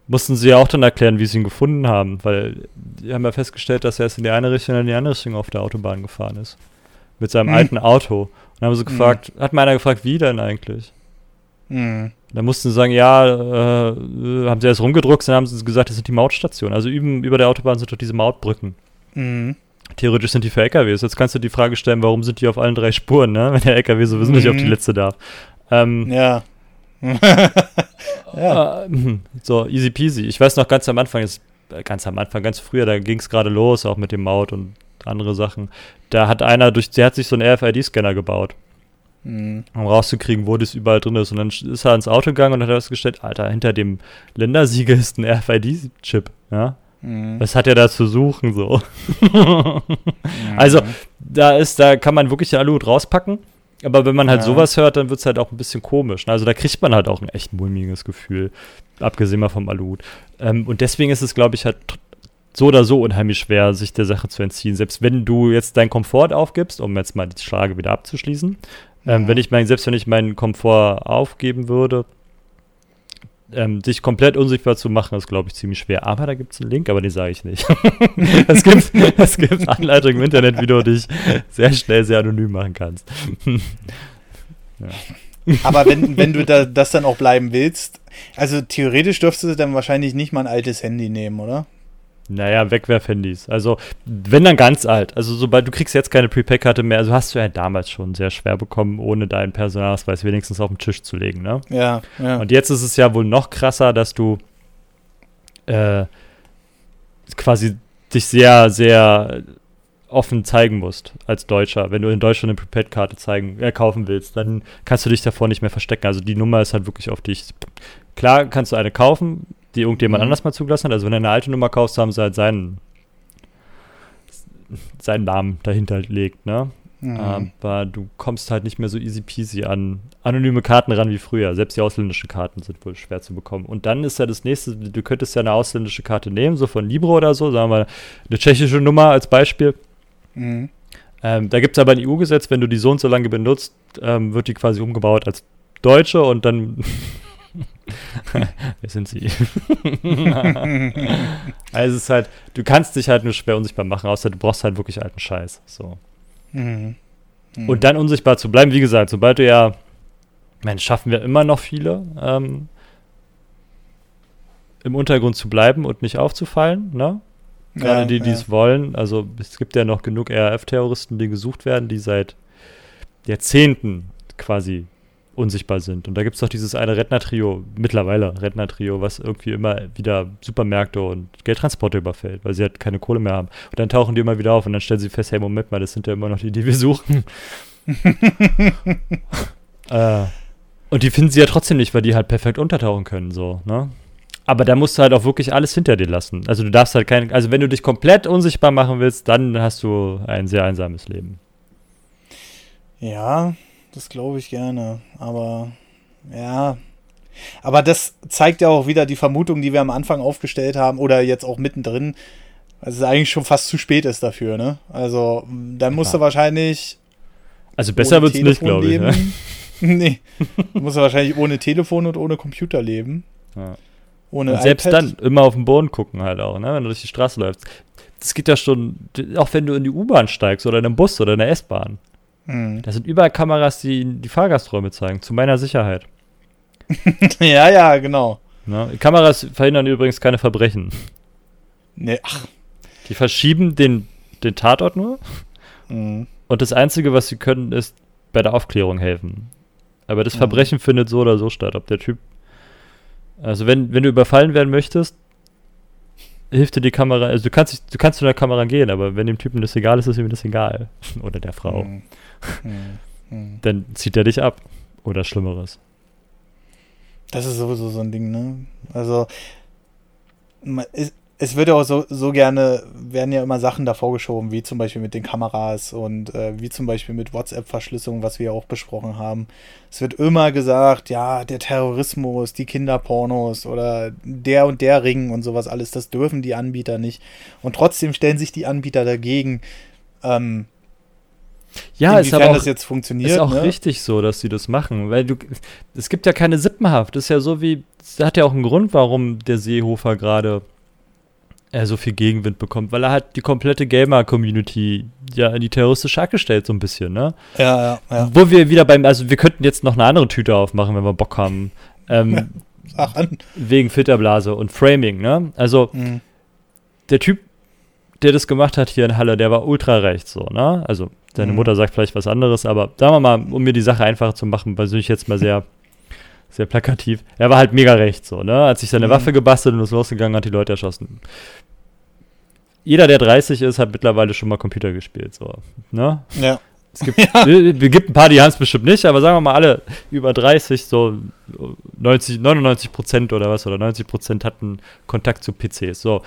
mussten sie ja auch dann erklären, wie sie ihn gefunden haben, weil die haben ja festgestellt, dass er erst in die eine Richtung und in die andere Richtung auf der Autobahn gefahren ist. Mit seinem mhm. alten Auto. Und dann haben sie gefragt, mhm. hat mir einer gefragt, wie denn eigentlich? Mhm. Da mussten sie sagen, ja, äh, haben sie erst rumgedruckt, dann haben sie gesagt, das sind die Mautstationen. Also üben, über der Autobahn sind doch diese Mautbrücken. Mhm. Theoretisch sind die für LKWs. Jetzt kannst du die Frage stellen, warum sind die auf allen drei Spuren, ne? wenn der LKW sowieso nicht auf die Mhm. letzte darf. Ähm, Ja. ja. Hm, so, easy peasy. Ich weiß noch ganz am Anfang, ist, äh, ganz am Anfang, ganz früher, da ging es gerade los, auch mit dem Maut und andere Sachen. Da hat einer durch, der hat sich so einen RFID-Scanner gebaut, Mhm. um rauszukriegen, wo das überall drin ist. Und dann ist er ins Auto gegangen und hat festgestellt, Alter, hinter dem Ländersiegel ist ein RFID-Chip. Ja? Mhm. Was hat er da zu suchen so? Mhm. Also, da ist, da kann man wirklich den Aluhut rauspacken. Aber wenn man halt Ja. sowas hört, dann wird es halt auch ein bisschen komisch. ne? Also da kriegt man halt auch ein echt mulmiges Gefühl. Abgesehen mal vom Aluhut. Ähm, und deswegen ist es, glaube ich, halt so oder so unheimlich schwer, sich der Sache zu entziehen. Selbst wenn du jetzt deinen Komfort aufgibst, um jetzt mal die Frage wieder abzuschließen, ähm, Ja. wenn ich mein, selbst wenn ich meinen Komfort aufgeben würde, ähm, dich komplett unsichtbar zu machen, ist, glaube ich, ziemlich schwer. Aber da gibt es einen Link, aber den sage ich nicht. es, gibt, es gibt Anleitungen im Internet, wie du dich sehr schnell sehr anonym machen kannst. Aber wenn, wenn du da, das dann auch bleiben willst, also theoretisch dürftest du dann wahrscheinlich nicht mal ein altes Handy nehmen, oder? Naja, Wegwerfhandys. Also, wenn dann ganz alt. Also, sobald du kriegst jetzt keine Prepaid-Karte mehr, also hast du ja damals schon sehr schwer bekommen, ohne deinen Personalausweis wenigstens auf den Tisch zu legen, ne? Ja, ja. Und jetzt ist es ja wohl noch krasser, dass du äh, quasi dich sehr, sehr offen zeigen musst als Deutscher. Wenn du in Deutschland eine Prepaid-Karte zeigen, äh, kaufen willst, dann kannst du dich davor nicht mehr verstecken. Also die Nummer ist halt wirklich auf dich. Klar kannst du eine kaufen, die irgendjemand Mhm. anders mal zugelassen hat. Also wenn du eine alte Nummer kaufst, haben sie halt seinen, seinen Namen dahinter legt, ne? Mhm. Aber du kommst halt nicht mehr so easy peasy an anonyme Karten ran wie früher. Selbst die ausländischen Karten sind wohl schwer zu bekommen. Und dann ist ja das nächste, du könntest ja eine ausländische Karte nehmen, so von Libro oder so, sagen wir eine tschechische Nummer als Beispiel. Mhm. Ähm, da gibt es aber ein EU-Gesetz, wenn du die so und so lange benutzt, ähm, wird die quasi umgebaut als deutsche und dann. Wer sind sie? also es ist halt, du kannst dich halt nur schwer unsichtbar machen, außer du brauchst halt wirklich alten Scheiß. So. Mhm. Mhm. Und dann unsichtbar zu bleiben, wie gesagt, sobald du ja, Mensch, schaffen wir immer noch viele, ähm, im Untergrund zu bleiben und nicht aufzufallen, ne? Gerade Ja, die, die ja. es wollen. Also es gibt ja noch genug RAF-Terroristen, die gesucht werden, die seit Jahrzehnten quasi unsichtbar sind. Und da gibt es doch dieses eine Rentner-Trio, mittlerweile Rentner-Trio, was irgendwie immer wieder Supermärkte und Geldtransporte überfällt, weil sie halt keine Kohle mehr haben. Und dann tauchen die immer wieder auf und dann stellen sie fest, hey, Moment mal, das sind ja immer noch die, die wir suchen. äh, und die finden sie ja trotzdem nicht, weil die halt perfekt untertauchen können, so, ne? Aber da musst du halt auch wirklich alles hinter dir lassen. Also du darfst halt kein, also wenn du dich komplett unsichtbar machen willst, dann hast du ein sehr einsames Leben. Ja, das glaube ich gerne. Aber ja. Aber das zeigt ja auch wieder die Vermutung, die wir am Anfang aufgestellt haben oder jetzt auch mittendrin, dass es eigentlich schon fast zu spät ist dafür, ne? Also, dann musst du Ja. wahrscheinlich. Also besser ohne wird's nicht, glaube ich. Ne? nee. Du musst wahrscheinlich ohne Telefon und ohne Computer leben. Ja. Ohne Und selbst iPad. dann immer auf den Boden gucken halt auch, ne? wenn du durch die Straße läufst. Das geht ja schon, auch wenn du in die U-Bahn steigst oder in einen Bus oder in eine S-Bahn. Hm. Da sind überall Kameras, die die Fahrgasträume zeigen, zu meiner Sicherheit. Ja, ja, genau. Ne? Die Kameras verhindern übrigens keine Verbrechen. Nee, ach. Die verschieben den, den Tatort nur Hm. und das Einzige, was sie können, ist bei der Aufklärung helfen. Aber das Mhm. Verbrechen findet so oder so statt. Ob der Typ. Also, wenn, wenn du überfallen werden möchtest, hilft dir die Kamera. Also, du kannst, du kannst zu der Kamera gehen, aber wenn dem Typen das egal ist, ist ihm das egal. Oder der Frau. Hm. Hm. Hm. Dann zieht er dich ab. Oder Schlimmeres. Das ist sowieso so ein Ding, ne? Also, ma- es, wird ja auch so, so gerne, werden ja immer Sachen davor geschoben, wie zum Beispiel mit den Kameras und äh, wie zum Beispiel mit WhatsApp-Verschlüsselung, was wir ja auch besprochen haben. Es wird immer gesagt, ja, der Terrorismus, die Kinderpornos oder der und der Ring und sowas alles, das dürfen die Anbieter nicht. Und trotzdem stellen sich die Anbieter dagegen. Ähm, Ja, ist aber auch, das jetzt funktioniert. ist auch ne? richtig so, dass sie das machen. Weil du. Es gibt ja keine Sippenhaft. Das ist ja so wie. Das hat ja auch einen Grund, warum der Seehofer gerade er so viel Gegenwind bekommt, weil er halt die komplette Gamer-Community ja in die terroristische Ecke stellt, so ein bisschen, ne? Ja, ja, ja. Wo wir wieder beim, also wir könnten jetzt noch eine andere Tüte aufmachen, wenn wir Bock haben. Ähm, Ach, an. wegen Filterblase und Framing, ne? Also Mhm. der Typ, der das gemacht hat hier in Halle, der war ultra rechts, so, ne? Also seine Mhm. Mutter sagt vielleicht was anderes, aber sagen wir mal, um mir die Sache einfacher zu machen, weil ich jetzt mal sehr, sehr plakativ. Er war halt mega rechts, so, ne? Hat sich seine Mhm. Waffe gebastelt und ist losgegangen, hat die Leute erschossen. Jeder, der 30 ist, hat mittlerweile schon mal Computer gespielt, so, ne? Ja. Es gibt, wir, wir gibt ein paar, die haben es bestimmt nicht, aber sagen wir mal alle über 30, so 90, 99 Prozent oder was, oder 90 Prozent hatten Kontakt zu PCs. So.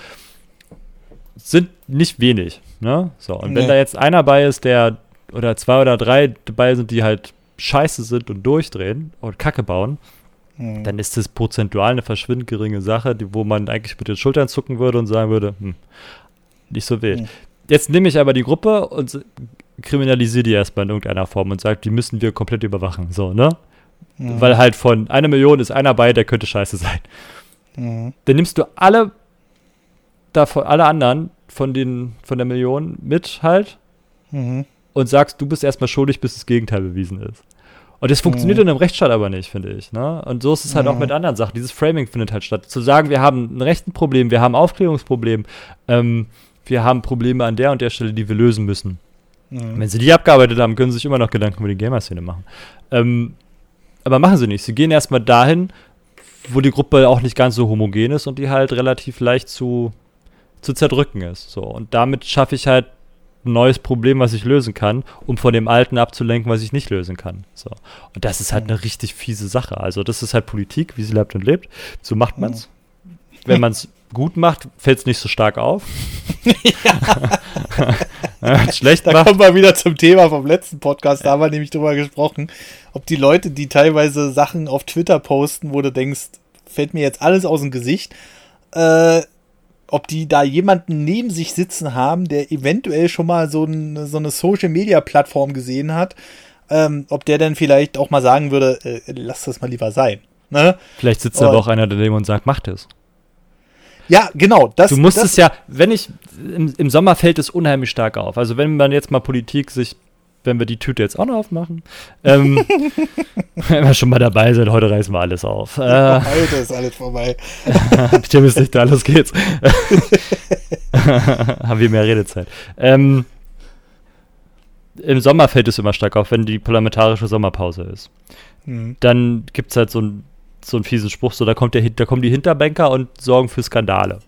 Sind nicht wenig, ne? So, und wenn Nee. da jetzt einer bei ist, der, oder zwei oder drei dabei sind, die halt scheiße sind und durchdrehen und Kacke bauen, Mhm. dann ist das prozentual eine verschwindend geringe Sache, die, wo man eigentlich mit den Schultern zucken würde und sagen würde, hm, nicht so wild. Hm. Jetzt nehme ich aber die Gruppe und kriminalisiere die erstmal in irgendeiner Form und sage, die müssen wir komplett überwachen, so, ne? Mhm. Weil halt von einer Million ist einer bei, der könnte scheiße sein. Mhm. Dann nimmst du alle davon, alle anderen von den, von der Million mit halt Mhm. und sagst, du bist erstmal schuldig, bis das Gegenteil bewiesen ist. Und das funktioniert Mhm. in einem Rechtsstaat aber nicht, finde ich. Ne? Und so ist es halt auch Mhm. mit anderen Sachen. Dieses Framing findet halt statt. Zu sagen, wir haben ein Rechtenproblem, wir haben ein Aufklärungsproblem, ähm, wir haben Probleme an der und der Stelle, die wir lösen müssen. Mhm. Wenn sie die abgearbeitet haben, können sie sich immer noch Gedanken über die Gamer-Szene machen. Ähm, aber machen sie nicht. Sie gehen erstmal dahin, wo die Gruppe auch nicht ganz so homogen ist und die halt relativ leicht zu, zu zerdrücken ist. So. Und damit schaffe ich halt ein neues Problem, was ich lösen kann, um von dem alten abzulenken, was ich nicht lösen kann. So. Und das ist halt eine richtig fiese Sache. Also, das ist halt Politik, wie sie lebt und lebt. So macht man es. Wenn man es gut macht, fällt es nicht so stark auf. Es schlecht Da macht, kommen wir wieder zum Thema vom letzten Podcast. Da haben wir nämlich drüber gesprochen, ob die Leute, die teilweise Sachen auf Twitter posten, wo du denkst, fällt mir jetzt alles aus dem Gesicht, äh, ob die da jemanden neben sich sitzen haben, der eventuell schon mal so, ein, so eine Social-Media-Plattform gesehen hat, ähm, ob der dann vielleicht auch mal sagen würde, äh, lass das mal lieber sein. Ne? Vielleicht sitzt Oh. aber auch einer daneben und sagt, mach das. Ja, genau. Das, Du musst es ja, wenn ich, im, im Sommer fällt es unheimlich stark auf. Also wenn man jetzt mal Politik sich, wenn wir die Tüte jetzt auch noch aufmachen, ähm, wenn wir schon mal dabei sind, heute reißen wir alles auf. Äh, Heute ist alles vorbei. Tim ist nicht da, los geht's. Haben wir mehr Redezeit. Ähm, Im Sommer fällt es immer stark auf, wenn die parlamentarische Sommerpause ist. Hm. Dann gibt es halt so, ein, so einen fiesen Spruch, so da, kommt der, da kommen die Hinterbänker und sorgen für Skandale.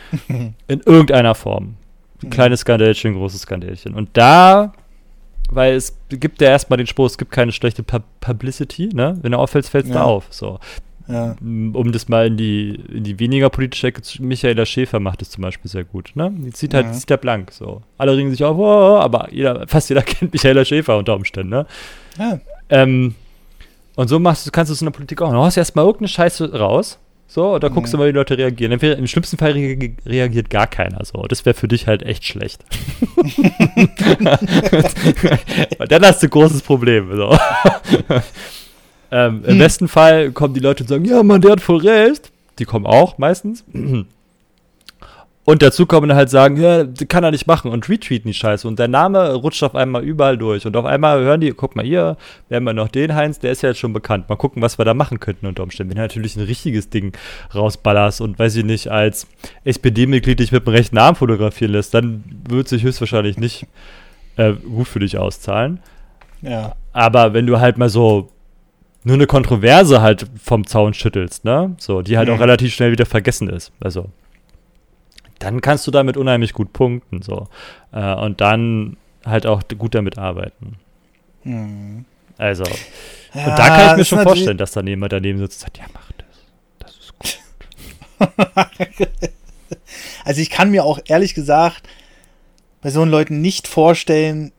In irgendeiner Form. Ein kleines Skandälchen, großes Skandälchen. Und da, weil es gibt ja erstmal den Spruch, es gibt keine schlechte Pu Publicity, ne? Wenn du auffällst, fällst du Ja. auf. So. Ja. Um das mal in die, in die weniger politische Ecke zu, Michaela Schäfer macht es zum Beispiel sehr gut, ne? Die zieht halt, Ja. zieht halt blank, so. Alle ringen sich auf, oh, aber jeder, fast jeder kennt Michaela Schäfer unter Umständen, ne? Ja. Ähm, und so machst du, kannst du es in der Politik auch. Du haust erstmal irgendeine Scheiße raus. So, und dann guckst du mal, wie die Leute reagieren. Entweder, Im schlimmsten Fall re reagiert gar keiner. So, das wäre für dich halt echt schlecht. und dann hast du ein großes Problem. So. ähm, Im besten Fall kommen die Leute und sagen: Ja, Mann, der hat voll recht. Die kommen auch meistens. Und dazu kommen dann halt sagen, ja, kann er nicht machen und retweeten die Scheiße. Und der Name rutscht auf einmal überall durch. Und auf einmal hören die, guck mal hier, wir haben ja noch den Heinz, der ist ja jetzt schon bekannt. Mal gucken, was wir da machen könnten unter Umständen. Wenn du natürlich ein richtiges Ding rausballerst und weiß ich nicht, als SPD-Mitglied dich mit dem rechten Arm fotografieren lässt, dann wird sich höchstwahrscheinlich nicht äh, gut für dich auszahlen. Ja. Aber wenn du halt mal so nur eine Kontroverse halt vom Zaun schüttelst, ne? So, die halt Mhm. auch relativ schnell wieder vergessen ist. Also, dann kannst du damit unheimlich gut punkten, so. Äh, und dann halt auch gut damit arbeiten. Hm. Also, Ja, und da kann ich mir schon vorstellen, dass dann jemand daneben sitzt und sagt, ja, mach das. Das ist gut. Also ich kann mir auch ehrlich gesagt bei so Leuten nicht vorstellen,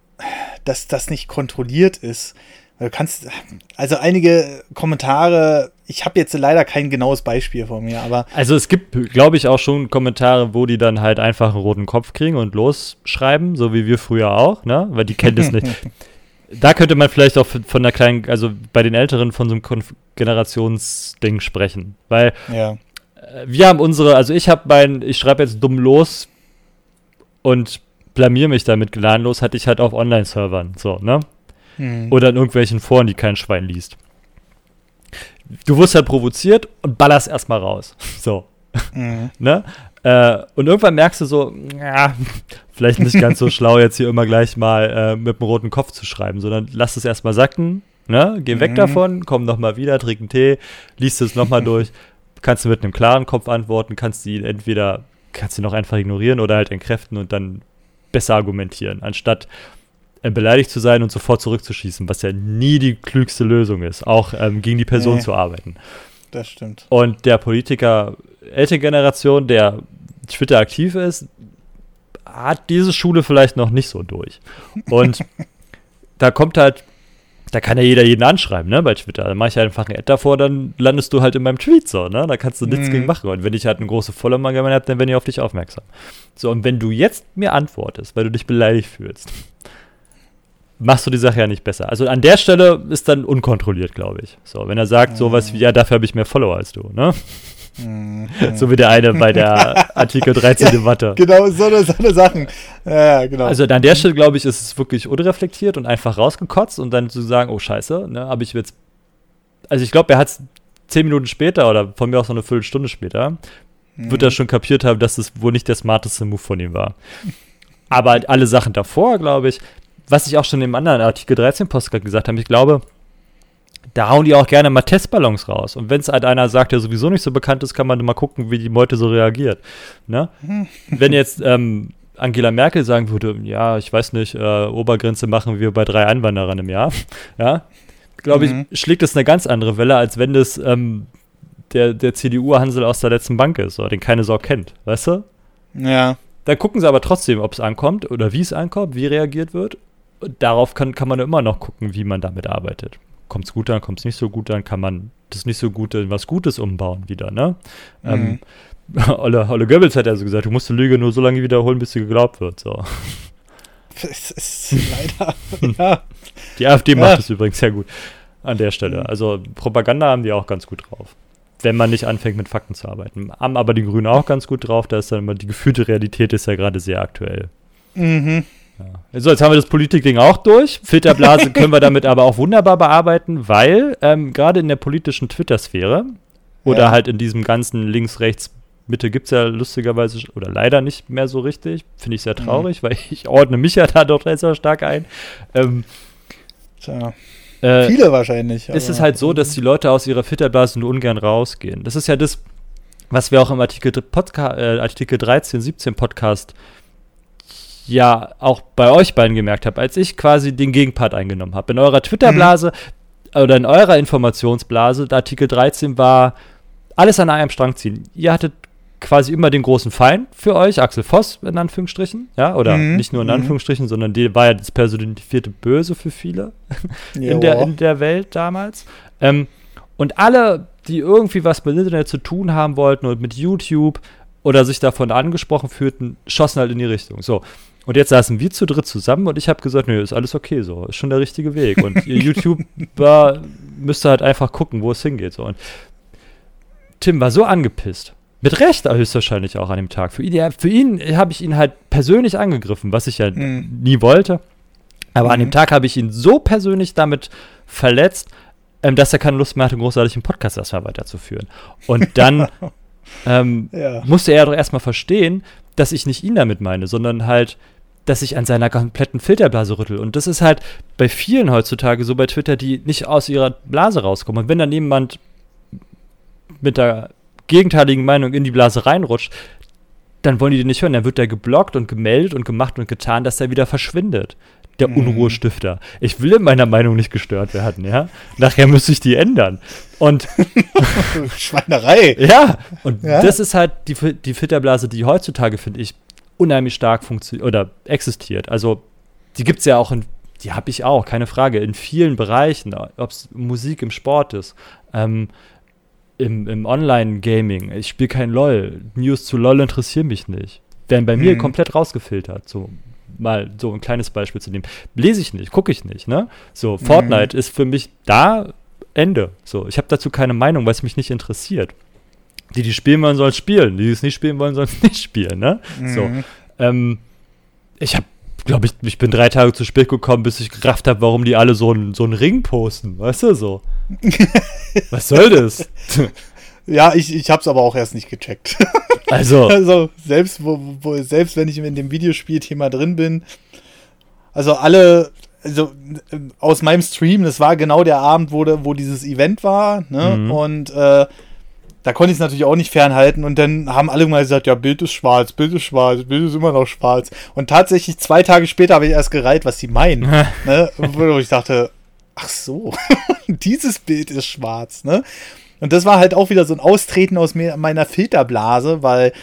dass das nicht kontrolliert ist. Du kannst, also einige Kommentare, ich habe jetzt leider kein genaues Beispiel vor mir, aber Also es gibt, glaube ich, auch schon Kommentare, wo die dann halt einfach einen roten Kopf kriegen und losschreiben, so wie wir früher auch, ne? Weil die kennen das nicht. Da könnte man vielleicht auch von einer kleinen, also bei den Älteren von so einem Konf Generationsding sprechen. Weil ja. wir haben unsere, also ich habe mein, ich schreibe jetzt dumm los und blamier mich damit gnadenlos, hatte ich halt auf Online-Servern, so, ne? Hm. Oder in irgendwelchen Foren, die kein Schwein liest. Du wirst halt provoziert und ballerst erstmal raus. So, Mhm. ne? Äh, und irgendwann merkst du so, ja, vielleicht nicht ganz so schlau, jetzt hier immer gleich mal äh, mit dem roten Kopf zu schreiben, sondern lass es erstmal sacken, ne? Geh weg Mhm. davon, komm nochmal wieder, trink einen Tee, liest es nochmal durch, kannst du mit einem klaren Kopf antworten, kannst die entweder, kannst du noch einfach ignorieren oder halt entkräften und dann besser argumentieren, anstatt beleidigt zu sein und sofort zurückzuschießen, was ja nie die klügste Lösung ist, auch ähm, gegen die Person Nee. zu arbeiten. Das stimmt. Und der Politiker ältere Generation, der Twitter aktiv ist, hat diese Schule vielleicht noch nicht so durch. Und da kommt halt, da kann ja jeder jeden anschreiben, ne, bei Twitter. Da mache ich einfach ein Ad davor, dann landest du halt in meinem Tweet so, ne? Da kannst du nichts Mhm. gegen machen. Und wenn ich halt eine große Follower-Gemeinde habe, dann bin ich auf dich aufmerksam. So, und wenn du jetzt mir antwortest, weil du dich beleidigt fühlst, machst du die Sache ja nicht besser. Also an der Stelle ist dann unkontrolliert, glaube ich. So, wenn er sagt sowas wie, ja, dafür habe ich mehr Follower als du, ne? Mhm. So wie der eine bei der Artikel 13 Debatte. Genau, so eine, so eine Sachen. Ja, genau. Also an der Stelle, glaube ich, ist es wirklich unreflektiert und einfach rausgekotzt und dann zu sagen, oh scheiße, ne, habe ich jetzt. Also ich glaube, er hat es zehn Minuten später oder von mir aus noch eine Viertelstunde später, wird er schon kapiert haben, dass es wohl nicht der smarteste Move von ihm war. Aber halt alle Sachen davor, glaube ich, was ich auch schon im anderen Artikel 13 Postcard gesagt habe, ich glaube, da hauen die auch gerne mal Testballons raus. Und wenn es halt einer sagt, der sowieso nicht so bekannt ist, kann man mal gucken, wie die Meute so reagiert. Ne? wenn jetzt ähm, Angela Merkel sagen würde, ja, ich weiß nicht, äh, Obergrenze machen wir bei drei Einwanderern im Jahr, ja, glaube Mhm. ich, schlägt das eine ganz andere Welle, als wenn das ähm, der, der CDU-Hansel aus der letzten Bank ist, oder den keine Sau kennt, weißt du? ja. Dann gucken sie aber trotzdem, ob es ankommt oder wie es ankommt, wie reagiert wird. Darauf kann, kann man immer noch gucken, wie man damit arbeitet. Kommt es gut an, kommt es nicht so gut an, kann man das nicht so Gute in was Gutes umbauen wieder, ne? Ähm, Olle, Olle Goebbels hat ja so gesagt, du musst die Lüge nur so lange wiederholen, bis sie geglaubt wird. So. Es ist leider. ja. Die AfD Ja. macht es übrigens sehr gut an der Stelle. Also Propaganda haben die auch ganz gut drauf. Wenn man nicht anfängt, mit Fakten zu arbeiten. Haben aber die Grünen auch ganz gut drauf. Da ist dann immer die gefühlte Realität ist ja gerade sehr aktuell. Mhm. Ja. So, jetzt haben wir das Politikding auch durch. Filterblase können wir damit aber auch wunderbar bearbeiten, weil ähm, gerade in der politischen Twitter-Sphäre oder Ja. halt in diesem ganzen links, rechts, Mitte gibt es ja lustigerweise oder leider nicht mehr so richtig. Finde ich sehr Mhm. traurig, weil ich ordne mich ja da doch sehr stark ein. Ähm, Tja. äh, Viele wahrscheinlich. ist es halt so, dass die Leute aus ihrer Filterblase nur ungern rausgehen. Das ist ja das, was wir auch im Artikel, Podca äh, Artikel 13, 17 Podcast ja auch bei euch beiden gemerkt habe, als ich quasi den Gegenpart eingenommen habe. In eurer Twitter-Blase oder in eurer Informationsblase, Artikel 13 war alles an einem Strang ziehen. Ihr hattet quasi immer den großen Feind für euch, Axel Voss in Anführungsstrichen, ja, oder Mhm, nicht nur in mhm. Anführungsstrichen, sondern die war ja das personifizierte Böse für viele in, der, in der Welt damals. Ähm, und alle, die irgendwie was mit Internet zu tun haben wollten und mit YouTube oder sich davon angesprochen fühlten, schossen halt in die Richtung. So. Und jetzt saßen wir zu dritt zusammen und ich habe gesagt, nö, ist alles okay so, ist schon der richtige Weg. Und ihr YouTuber müsste halt einfach gucken, wo es hingeht. So. Und Tim war so angepisst. Mit Recht höchstwahrscheinlich auch an dem Tag. Für ihn, ja, für ihn habe ich ihn halt persönlich angegriffen, was ich ja Mhm. nie wollte. Aber an Mhm. dem Tag habe ich ihn so persönlich damit verletzt, ähm, dass er keine Lust mehr hatte, einen großartigen Podcast erstmal weiterzuführen. Und dann ähm, Ja. musste er doch erstmal verstehen, dass ich nicht ihn damit meine, sondern halt, dass ich an seiner kompletten Filterblase rüttel. Und das ist halt bei vielen heutzutage so bei Twitter, die nicht aus ihrer Blase rauskommen. Und wenn dann jemand mit der gegenteiligen Meinung in die Blase reinrutscht, dann wollen die den nicht hören. Dann wird der geblockt und gemeldet und gemacht und getan, dass er wieder verschwindet. Der Mhm. Unruhestifter. Ich will in meiner Meinung nicht gestört werden, ja. Nachher müsste ich die ändern. Und Schweinerei. ja, und Ja. das ist halt die, die Filterblase, die heutzutage, finde ich, unheimlich stark funktioniert oder existiert. Also, die gibt es ja auch in, die habe ich auch, keine Frage, in vielen Bereichen, ob es Musik im Sport ist, ähm, im, im Online-Gaming. Ich spiele kein LOL. News zu LOL interessieren mich nicht. Werden bei mir Mhm. komplett rausgefiltert. So, mal so ein kleines Beispiel zu nehmen. Lese ich nicht, gucke ich nicht, ne? So, Fortnite ist für mich da Ende. So, ich habe dazu keine Meinung, weil es mich nicht interessiert. Die, die spielen wollen, sollen spielen. Die, die es nicht spielen wollen, sollen es nicht spielen, ne? Mhm. So. Ähm, ich habe, glaube ich, ich bin drei Tage zu spät gekommen, bis ich gerafft habe, warum die alle so einen so einen Ring posten, weißt du, so. Was soll das? Ja, ich, ich hab's aber auch erst nicht gecheckt. Also, Also, selbst, wo, wo, selbst wenn ich in dem Videospielthema drin bin, also alle, also äh, aus meinem Stream, das war genau der Abend, wo, wo dieses Event war, ne? Mhm. Und äh, da konnte ich es natürlich auch nicht fernhalten. Und dann haben alle mal gesagt, ja, Bild ist schwarz, Bild ist schwarz, Bild ist immer noch schwarz. Und tatsächlich zwei Tage später habe ich erst gereiht, was sie meinen. ne? Wo ich dachte, ach so, dieses Bild ist schwarz, ne? Und das war halt auch wieder so ein Austreten aus meiner Filterblase, weil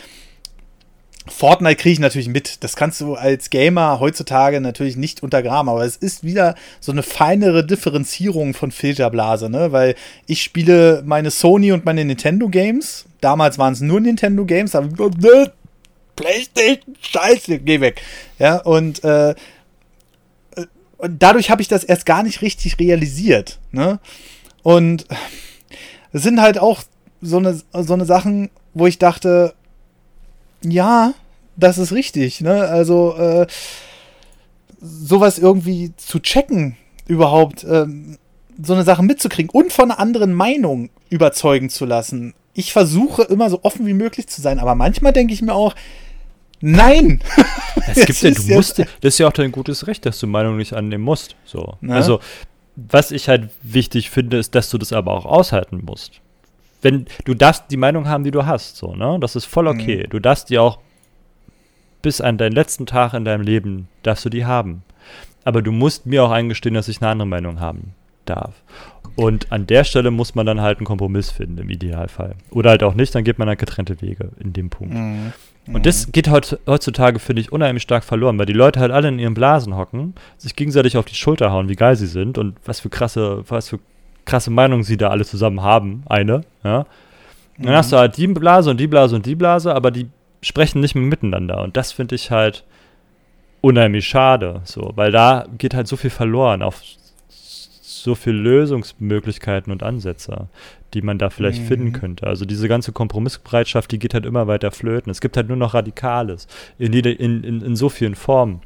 Fortnite kriege ich natürlich mit. Das kannst du als Gamer heutzutage natürlich nicht untergraben, aber es ist wieder so eine feinere Differenzierung von Filterblase, ne? Weil ich spiele meine Sony und meine Nintendo Games. Damals waren es nur Nintendo Games, aber ne, PlayStation, Scheiße, geh weg. Ja, und, äh, äh, und dadurch habe ich das erst gar nicht richtig realisiert, ne? Und es sind halt auch so eine, so eine Sachen, wo ich dachte, ja, das ist richtig, ne? Also, äh, sowas irgendwie zu checken, überhaupt, ähm, so eine Sache mitzukriegen und von einer anderen Meinung überzeugen zu lassen. Ich versuche immer so offen wie möglich zu sein, aber manchmal denke ich mir auch, nein! es gibt ja, du musst, das ist ja auch dein gutes Recht, dass du Meinung nicht annehmen musst. So. Also, was ich halt wichtig finde, ist, dass du das aber auch aushalten musst. Wenn du darfst die Meinung haben, die du hast, so, ne? Das ist voll okay. Du darfst die auch bis an deinen letzten Tag in deinem Leben darfst du die haben. Aber du musst mir auch eingestehen, dass ich eine andere Meinung haben darf. Und an der Stelle muss man dann halt einen Kompromiss finden, im Idealfall. Oder halt auch nicht, dann geht man halt getrennte Wege in dem Punkt. Mhm. Und das geht heut, heutzutage, finde ich, unheimlich stark verloren, weil die Leute halt alle in ihren Blasen hocken, sich gegenseitig auf die Schulter hauen, wie geil sie sind und was für krasse, was für krasse Meinungen sie da alle zusammen haben. Eine, ja. Dann hast du halt die Blase und die Blase und die Blase, aber die sprechen nicht mehr miteinander. Und das finde ich halt unheimlich schade, so, weil da geht halt so viel verloren auf so viele Lösungsmöglichkeiten und Ansätze, die man da vielleicht Mhm. finden könnte. Also diese ganze Kompromissbereitschaft, die geht halt immer weiter flöten. Es gibt halt nur noch Radikales in, jede, in, in, in so vielen Formen.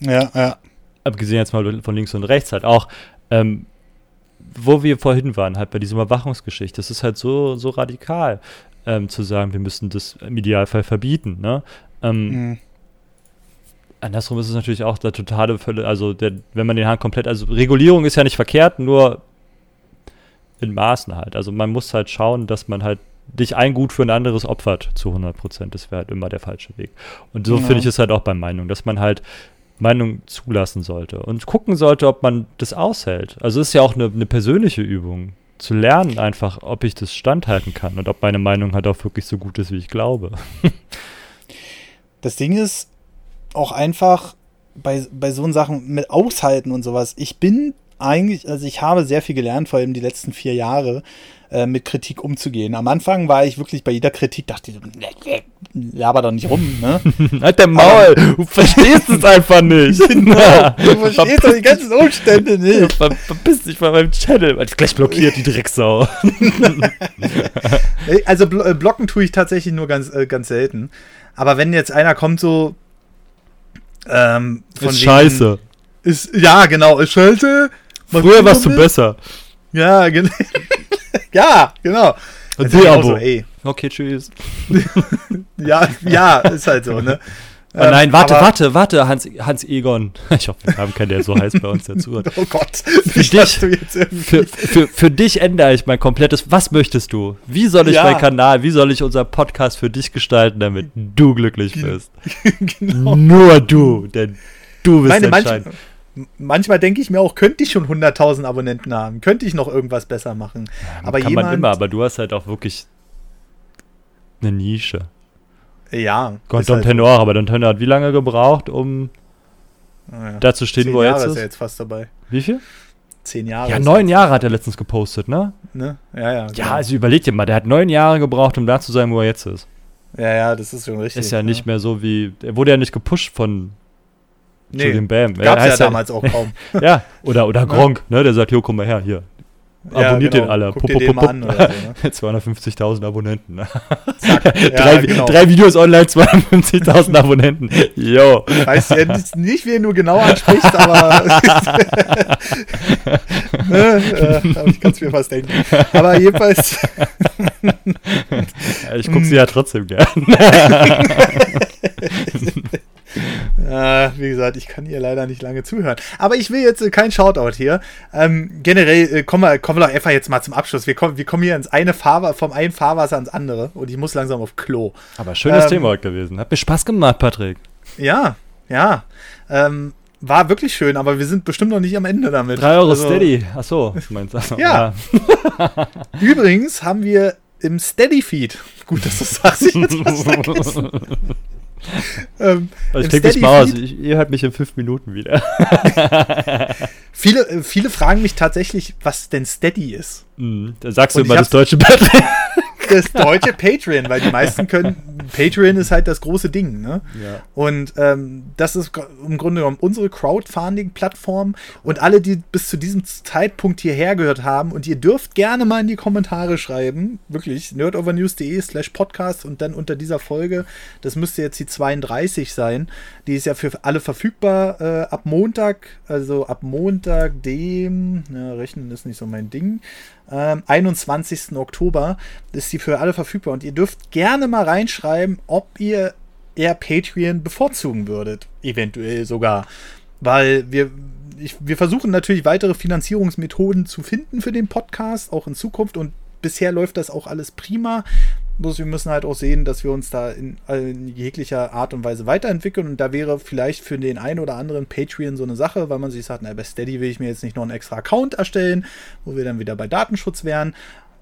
Ja, ja. Abgesehen jetzt mal von links und rechts halt auch, ähm, wo wir vorhin waren, halt bei dieser Überwachungsgeschichte. Das ist halt so, so radikal, ähm, zu sagen, wir müssen das im Idealfall verbieten. Ne? Ähm, Mhm. Andersrum ist es natürlich auch der totale Fälle, also der, wenn man den Hahn komplett, also Regulierung ist ja nicht verkehrt, nur in Maßen halt. Also man muss halt schauen, dass man halt dich ein Gut für ein anderes opfert zu 100 Prozent. Das wäre halt immer der falsche Weg. Und so Ja. finde ich es halt auch bei Meinung, dass man halt Meinung zulassen sollte und gucken sollte, ob man das aushält. Also es ist ja auch eine, eine persönliche Übung, zu lernen einfach, ob ich das standhalten kann und ob meine Meinung halt auch wirklich so gut ist, wie ich glaube. Das Ding ist auch einfach bei, bei so Sachen mit Aushalten und sowas. Ich bin eigentlich, also ich habe sehr viel gelernt, vor allem die letzten vier Jahre, äh, mit Kritik umzugehen. Am Anfang war ich wirklich bei jeder Kritik, dachte ich, so, ne, ne, laber doch nicht rum, ne? Halt der Maul, du verstehst es einfach nicht. Du verstehst doch die ganzen Umstände nicht. Ver verpiss dich von meinem Channel. weil Gleich blockiert die Drecksau. Also blo äh, blocken tue ich tatsächlich nur ganz, äh, ganz selten. Aber wenn jetzt einer kommt so ähm, von Ist wegen- scheiße. Ist, ja, genau, ist scheiße. Früher warst du mit. besser. Ja, genau. Ja, genau. Und ist D-Abo. genauso, ey. Okay, tschüss. Ja, ja, ist halt so, ne? Oh nein, Ähm, warte, aber- warte, warte, Hans, Hans Egon. Ich hoffe, wir haben keinen, der so heißt bei uns, der zuhört. Oh Gott. Für dich- Für, für, für dich ändere ich mein komplettes. Was möchtest du? Wie soll ich Ja. meinen Kanal, wie soll ich unser Podcast für dich gestalten, damit du glücklich bist? genau. Nur du, denn du bist Meine, entscheidend. Manchmal denke ich mir auch, könnte ich schon 100.000 Abonnenten haben? Könnte ich noch irgendwas besser machen? aber Kann jemand, man immer, aber du hast halt auch wirklich eine Nische. ja. Gott, ist Don halt Tenor, aber Don Tenor hat wie lange gebraucht, um so. Ja. da zu stehen, wo er jetzt ist ist? er jetzt fast dabei. Wie viel? Zehn Jahre. Ja, neun Jahre hat er letztens gepostet, ne? Ne? Ja, ja. Ja, genau. also überleg dir mal, der hat neun Jahre gebraucht, um da zu sein, wo er jetzt ist. ja, ja, das ist schon richtig. Ist ja nicht mehr so wie. Er wurde ja nicht gepusht von Nee, Julian Bam. Gab's ja heißt damals auch kaum. Ja, oder, oder Gronk, ne? Der sagt, jo, komm mal her, hier. Ja, Abonniert genau. den alle. Guck dir den mal an oder so, ne? 250.000 Abonnenten. Zack. Ja, drei, genau. drei Videos online, 250.000 Abonnenten. Yo. Weiß ja nicht, wen du genau ansprichst, aber ne, äh, ich kann es mir fast denken. Aber jedenfalls, Ja, Ich gucke sie ja trotzdem gern. Äh, wie gesagt, ich kann ihr leider nicht lange zuhören. Aber ich will jetzt äh, kein Shoutout hier. Ähm, generell äh, kommen, wir, kommen wir doch einfach jetzt mal zum Abschluss. Wir kommen, wir kommen hier ins eine Fahrwasser, vom einen Fahrwasser ans andere und ich muss langsam auf Klo. Aber schönes Ähm, Thema heute gewesen. Hat mir Spaß gemacht, Patrick. Ja, ja. Ähm, war wirklich schön, aber wir sind bestimmt noch nicht am Ende damit. 3 Euro Also, Steady. Achso, du meinst achso, Ja. Übrigens haben wir im Steady-Feed, gut, dass du das sagst, ich jetzt was vergessen. Ähm, Also ich denke mich mal aus. Ich, ihr hört mich in fünf Minuten wieder. Viele, äh, viele fragen mich tatsächlich, was denn Steady ist. Mhm. Da sagst Und du immer das deutsche Patrick. Das deutsche Patreon, weil die meisten können, Patreon ist halt das große Ding, ne? Ja. Und ähm, das ist im Grunde genommen unsere Crowdfunding-Plattform. Und alle, die bis zu diesem Zeitpunkt hierher gehört haben, und ihr dürft gerne mal in die Kommentare schreiben, wirklich, nerdovernews.de slash podcast und dann unter dieser Folge, das müsste jetzt die 32 sein, die ist ja für alle verfügbar äh, ab Montag, also ab Montag, dem, ja, rechnen ist nicht so mein Ding, ähm, 21. Oktober ist die für alle verfügbar und ihr dürft gerne mal reinschreiben, ob ihr eher Patreon bevorzugen würdet, eventuell sogar, weil wir ich, wir versuchen natürlich weitere Finanzierungsmethoden zu finden für den Podcast, auch in Zukunft und bisher läuft das auch alles prima. Bloß wir müssen halt auch sehen, dass wir uns da in, in jeglicher Art und Weise weiterentwickeln. Und da wäre vielleicht für den einen oder anderen Patreon so eine Sache, weil man sich sagt, na, bei Steady will ich mir jetzt nicht noch einen extra Account erstellen, wo wir dann wieder bei Datenschutz wären.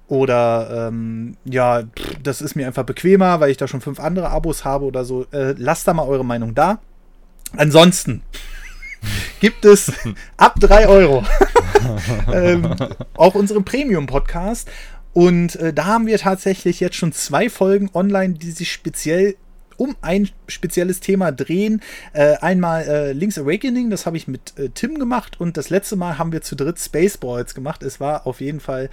Oder ähm, ja, pff, das ist mir einfach bequemer, weil ich da schon fünf andere Abos habe oder so. Äh, lasst da mal eure Meinung da. Ansonsten gibt es ab 3 Euro ähm, auch unseren Premium-Podcast. Und äh, da haben wir tatsächlich jetzt schon zwei Folgen online, die sich speziell um ein spezielles Thema drehen. Äh, einmal äh, Link's Awakening, das habe ich mit äh, Tim gemacht und das letzte Mal haben wir zu dritt Spaceballs gemacht. Es war auf jeden Fall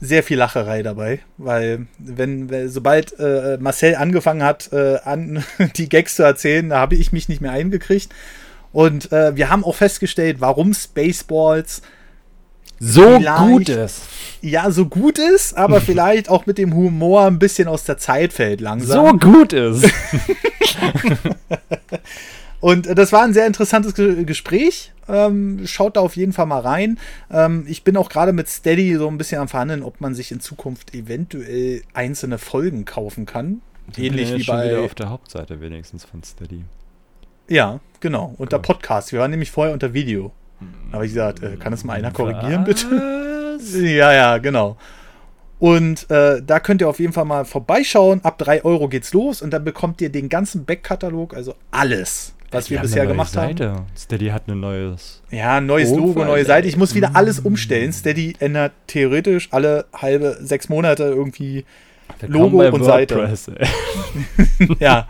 sehr viel Lacherei dabei, weil wenn, sobald äh, Marcel angefangen hat, äh, an die Gags zu erzählen, da habe ich mich nicht mehr eingekriegt. Und äh, wir haben auch festgestellt, warum Spaceballs So gut ist. ja so gut ist, aber vielleicht auch mit dem Humor ein bisschen aus der Zeit fällt langsam. So gut ist. Und äh, das war ein sehr interessantes Ge Gespräch. Ähm, schaut da auf jeden Fall mal rein. Ähm, ich bin auch gerade mit Steady so ein bisschen am Verhandeln, ob man sich in Zukunft eventuell einzelne Folgen kaufen kann. Ähnlich wie schon wieder bei. auf der Hauptseite wenigstens von Steady. Ja, genau. Unter Cool. Podcast. Wir waren nämlich vorher unter Video. Habe ich gesagt, äh, kann das mal einer korrigieren, bitte? Was? Ja, ja, genau. Und äh, da könnt ihr auf jeden Fall mal vorbeischauen. Ab 3 Euro geht's los und dann bekommt ihr den ganzen Backkatalog, also alles, was wir haben bisher gemacht haben. Seite. Steady hat ein neues. Ja, neues Logo, Oberseite. neue Seite. Ich muss wieder alles umstellen. Steady ändert theoretisch alle halbe sechs Monate irgendwie. Logo und Seite. WordPress, ja,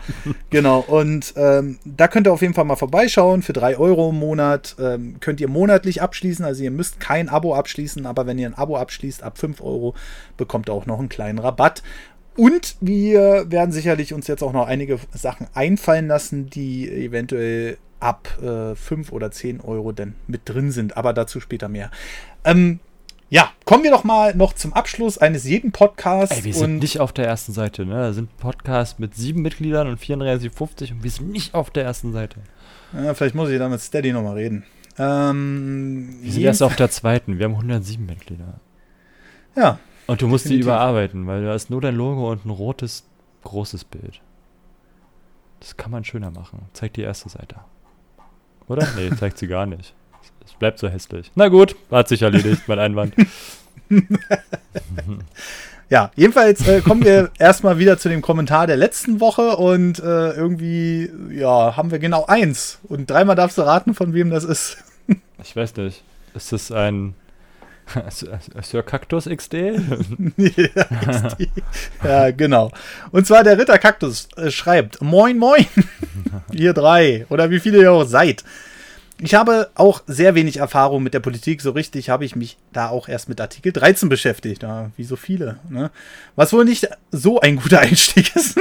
genau. Und ähm, da könnt ihr auf jeden Fall mal vorbeischauen. Für 3 Euro im Monat ähm, könnt ihr monatlich abschließen. Also ihr müsst kein Abo abschließen, aber wenn ihr ein Abo abschließt, ab 5 Euro bekommt ihr auch noch einen kleinen Rabatt. Und wir werden sicherlich uns jetzt auch noch einige Sachen einfallen lassen, die eventuell ab äh, 5 oder 10 Euro dann mit drin sind. Aber dazu später mehr. Ähm, ja, kommen wir doch mal noch zum Abschluss eines jeden Podcasts. Ey, wir sind nicht auf der ersten Seite, ne? Da sind Podcasts mit sieben Mitgliedern und 34,50 und wir sind nicht auf der ersten Seite. Ja, vielleicht muss ich da mit Steady nochmal reden. Ähm, Wir sind erst auf der zweiten. Wir haben 107 Mitglieder. ja, Und du musst die Definitiv. überarbeiten, weil da ist nur dein Logo und ein rotes, großes Bild. Das kann man schöner machen. Zeig die erste Seite. Oder? Nee, zeigt sie gar nicht. Es bleibt so hässlich. Na gut, hat sich erledigt, mein Einwand. ja, jedenfalls äh, kommen wir erstmal wieder zu dem Kommentar der letzten Woche und äh, irgendwie, ja, haben wir genau eins. Und dreimal darfst du raten, von wem das ist. Ich weiß nicht. Ist das ein Sir Cactus XD? ja, die- ja, genau. Und zwar der Ritter Kaktus äh, schreibt: Moin, moin, ihr drei oder wie viele ihr auch seid. Ich habe auch sehr wenig Erfahrung mit der Politik. So richtig habe ich mich da auch erst mit Artikel 13 beschäftigt. Ja, wie so viele. Ne? Was wohl nicht so ein guter Einstieg ist.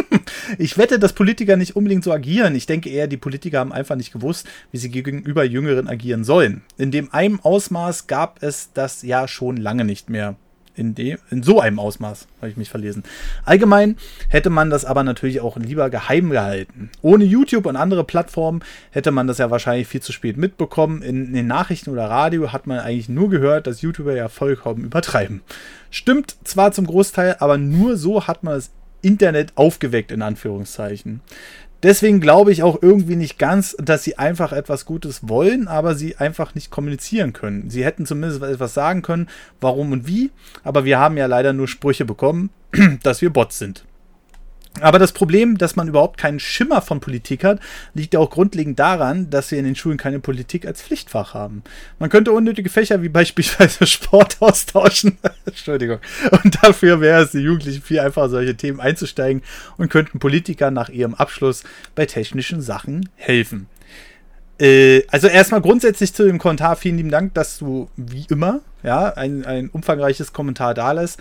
ich wette, dass Politiker nicht unbedingt so agieren. Ich denke eher, die Politiker haben einfach nicht gewusst, wie sie gegenüber Jüngeren agieren sollen. In dem einem Ausmaß gab es das ja schon lange nicht mehr in, dem, in so einem Ausmaß, habe ich mich verlesen. Allgemein hätte man das aber natürlich auch lieber geheim gehalten. Ohne YouTube und andere Plattformen hätte man das ja wahrscheinlich viel zu spät mitbekommen. In, in den Nachrichten oder Radio hat man eigentlich nur gehört, dass YouTuber ja vollkommen übertreiben. Stimmt zwar zum Großteil, aber nur so hat man das Internet aufgeweckt, in Anführungszeichen. Deswegen glaube ich auch irgendwie nicht ganz, dass sie einfach etwas Gutes wollen, aber sie einfach nicht kommunizieren können. Sie hätten zumindest etwas sagen können, warum und wie, aber wir haben ja leider nur Sprüche bekommen, dass wir Bots sind. Aber das Problem, dass man überhaupt keinen Schimmer von Politik hat, liegt auch grundlegend daran, dass wir in den Schulen keine Politik als Pflichtfach haben. Man könnte unnötige Fächer wie beispielsweise Sport austauschen. Entschuldigung. Und dafür wäre es den Jugendlichen viel einfacher, solche Themen einzusteigen und könnten Politiker nach ihrem Abschluss bei technischen Sachen helfen. Äh, also erstmal grundsätzlich zu dem Kommentar vielen lieben Dank, dass du wie immer ja, ein, ein umfangreiches Kommentar da lässt.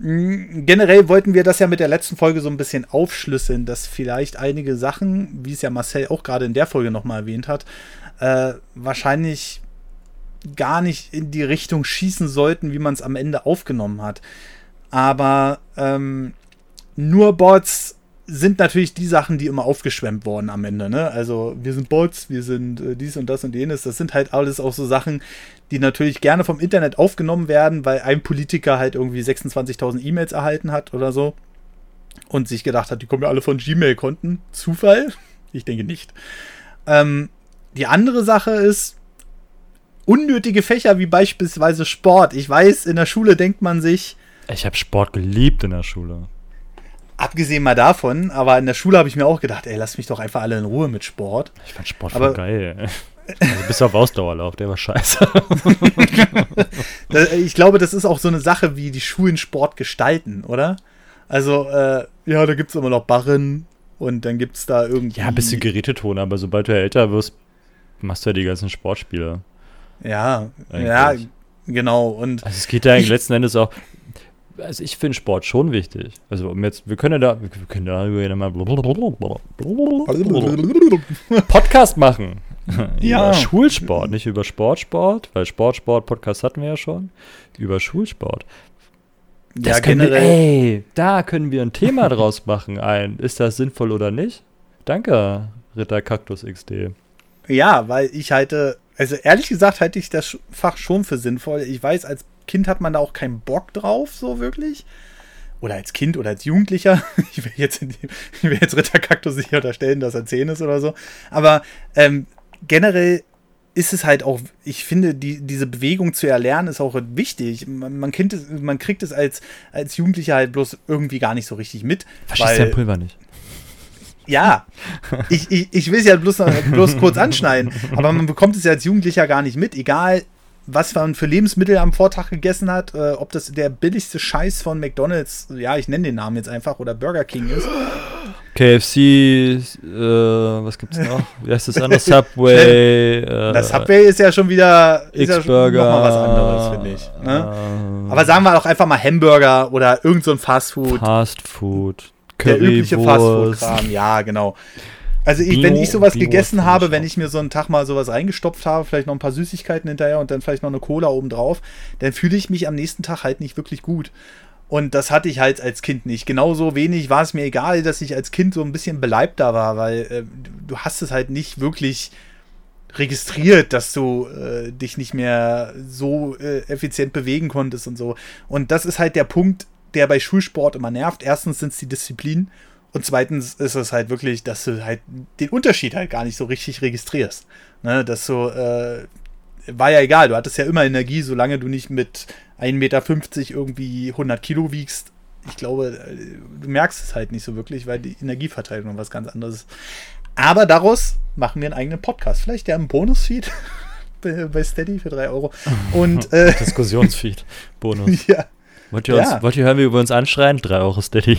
Mm, generell wollten wir das ja mit der letzten Folge so ein bisschen aufschlüsseln, dass vielleicht einige Sachen, wie es ja Marcel auch gerade in der Folge nochmal erwähnt hat, äh, wahrscheinlich gar nicht in die Richtung schießen sollten, wie man es am Ende aufgenommen hat. Aber ähm, nur Bots sind natürlich die Sachen, die immer aufgeschwemmt wurden am Ende. Ne? Also wir sind Bots, wir sind äh, dies und das und jenes. Das sind halt alles auch so Sachen, die natürlich gerne vom Internet aufgenommen werden, weil ein Politiker halt irgendwie 26.000 E-Mails erhalten hat oder so und sich gedacht hat, die kommen ja alle von Gmail-Konten. Zufall? Ich denke nicht. Ähm, die andere Sache ist, unnötige Fächer wie beispielsweise Sport. Ich weiß, in der Schule denkt man sich. Ich habe Sport geliebt in der Schule. Abgesehen mal davon, aber in der Schule habe ich mir auch gedacht, ey, lass mich doch einfach alle in Ruhe mit Sport. Ich fand Sport aber, voll geil. Also bis auf Ausdauerlauf, der war scheiße. ich glaube, das ist auch so eine Sache, wie die Schulen Sport gestalten, oder? Also, äh, ja, da gibt es immer noch Barren und dann gibt es da irgendwie. Ja, ein bisschen Geräteton, aber sobald du älter wirst, machst du ja die ganzen Sportspiele. Ja, eigentlich. ja, genau. Und also es geht ja eigentlich letzten Endes auch. Also ich finde Sport schon wichtig. Also um jetzt, wir können ja da, wir können da mal Podcast machen. ja. Über Schulsport, nicht über Sportsport, weil Sportsport-Podcast hatten wir ja schon. Über Schulsport. Das ja, generell. Wir, ey, da können wir ein Thema draus machen. Ein, ist das sinnvoll oder nicht? Danke, Ritter Kaktus XD. Ja, weil ich halte, also ehrlich gesagt halte ich das Fach schon für sinnvoll. Ich weiß, als Kind hat man da auch keinen Bock drauf, so wirklich oder als Kind oder als Jugendlicher. Ich will jetzt, ich will jetzt Ritter Kaktus nicht unterstellen, dass er 10 ist oder so. Aber ähm, generell ist es halt auch, ich finde, die, diese Bewegung zu erlernen ist auch wichtig. Man, man, kennt es, man kriegt es als, als Jugendlicher halt bloß irgendwie gar nicht so richtig mit. Verstehst du Pulver nicht? Ja, ich, ich, ich will es ja bloß, bloß kurz anschneiden, aber man bekommt es ja als Jugendlicher gar nicht mit, egal was man für Lebensmittel am Vortag gegessen hat, äh, ob das der billigste Scheiß von McDonalds, ja, ich nenne den Namen jetzt einfach, oder Burger King ist. KFC, äh, was gibt's noch? Wie heißt das andere? Subway. Äh, das Subway ist ja schon wieder X-Burger. Ja noch mal was anderes, finde ich. Ne? Äh, Aber sagen wir auch einfach mal Hamburger oder irgend so ein Fastfood. Fastfood. Der übliche Fastfood-Kram, ja, genau. Also ich, Bio, wenn ich sowas Bio gegessen habe, wenn ich mir so einen Tag mal sowas reingestopft habe, vielleicht noch ein paar Süßigkeiten hinterher und dann vielleicht noch eine Cola oben drauf, dann fühle ich mich am nächsten Tag halt nicht wirklich gut. Und das hatte ich halt als Kind nicht. Genauso wenig war es mir egal, dass ich als Kind so ein bisschen beleibter war, weil äh, du hast es halt nicht wirklich registriert, dass du äh, dich nicht mehr so äh, effizient bewegen konntest und so. Und das ist halt der Punkt, der bei Schulsport immer nervt. Erstens sind es die Disziplinen und zweitens ist es halt wirklich, dass du halt den Unterschied halt gar nicht so richtig registrierst. Ne, dass du, äh, war ja egal, du hattest ja immer Energie, solange du nicht mit 1,50 Meter irgendwie 100 Kilo wiegst. Ich glaube, du merkst es halt nicht so wirklich, weil die Energieverteilung was ganz anderes ist. Aber daraus machen wir einen eigenen Podcast. Vielleicht ja einen Bonus-Feed bei Steady für 3 Euro. Und, äh, Diskussionsfeed. Bonus. ja. Wollt ihr, uns, wollt ihr hören, wie wir uns anschreien? 3 Euro Steady.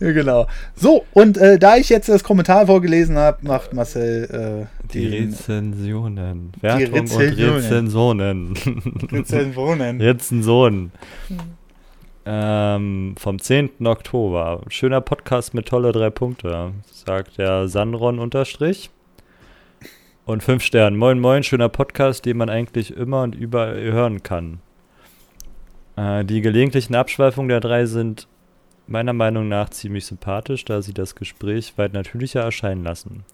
ja, genau. So, und äh, da ich jetzt das Kommentar vorgelesen habe, macht Marcel äh, die Rezensionen. Wertung die Rezensionen. und Rezensionen. Rezensionen. Rezensionen. Ähm, vom 10. Oktober. Schöner Podcast mit tolle drei Punkte, sagt der Sanron unterstrich. Und fünf Sterne. Moin, moin, schöner Podcast, den man eigentlich immer und überall hören kann. Äh, die gelegentlichen Abschweifungen der drei sind meiner Meinung nach ziemlich sympathisch, da sie das Gespräch weit natürlicher erscheinen lassen.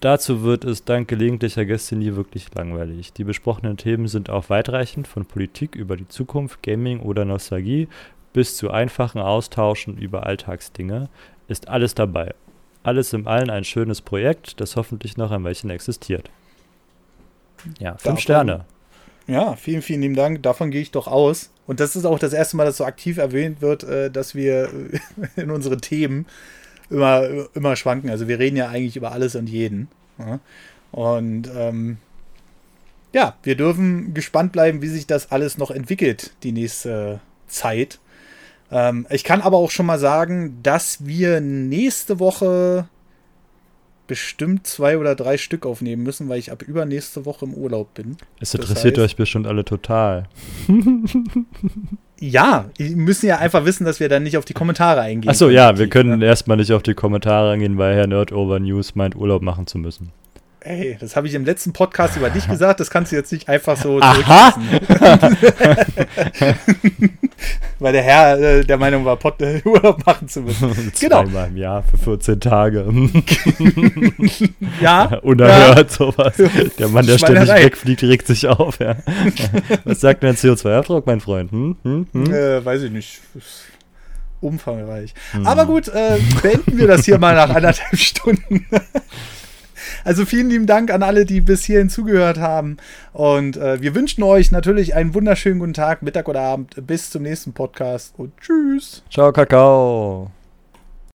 Dazu wird es dank gelegentlicher Gäste nie wirklich langweilig. Die besprochenen Themen sind auch weitreichend, von Politik über die Zukunft, Gaming oder Nostalgie bis zu einfachen Austauschen über Alltagsdinge ist alles dabei. Alles im Allen ein schönes Projekt, das hoffentlich noch ein Weilchen existiert. Ja, fünf Davon, Sterne. Ja, vielen, vielen lieben Dank. Davon gehe ich doch aus. Und das ist auch das erste Mal, dass so aktiv erwähnt wird, äh, dass wir in unseren Themen immer, immer schwanken. Also wir reden ja eigentlich über alles und jeden. Ja? Und ähm, ja, wir dürfen gespannt bleiben, wie sich das alles noch entwickelt, die nächste Zeit. Ähm, ich kann aber auch schon mal sagen, dass wir nächste Woche bestimmt zwei oder drei Stück aufnehmen müssen, weil ich ab übernächste Woche im Urlaub bin. Es interessiert das heißt, euch bestimmt alle total. ja, die müssen ja einfach wissen, dass wir dann nicht auf die Kommentare eingehen. Achso, ja, wir können ne? erstmal nicht auf die Kommentare eingehen, weil Herr Nerdover News meint, Urlaub machen zu müssen. Ey, das habe ich im letzten Podcast über dich gesagt, das kannst du jetzt nicht einfach so Aha. Weil der Herr äh, der Meinung war, Pod äh, Urlaub machen zu müssen. genau. Zweimal im Jahr für 14 Tage. ja. Unerhört ja. sowas. Der Mann, der ständig wegfliegt, regt sich auf. Ja. Was sagt denn CO2-Abdruck, mein Freund? Hm? Hm? Hm? Äh, weiß ich nicht umfangreich. Hm. Aber gut, äh, beenden wir das hier mal nach anderthalb Stunden. Also vielen lieben Dank an alle, die bis hierhin zugehört haben. Und äh, wir wünschen euch natürlich einen wunderschönen guten Tag, Mittag oder Abend. Bis zum nächsten Podcast und tschüss. Ciao, Kakao.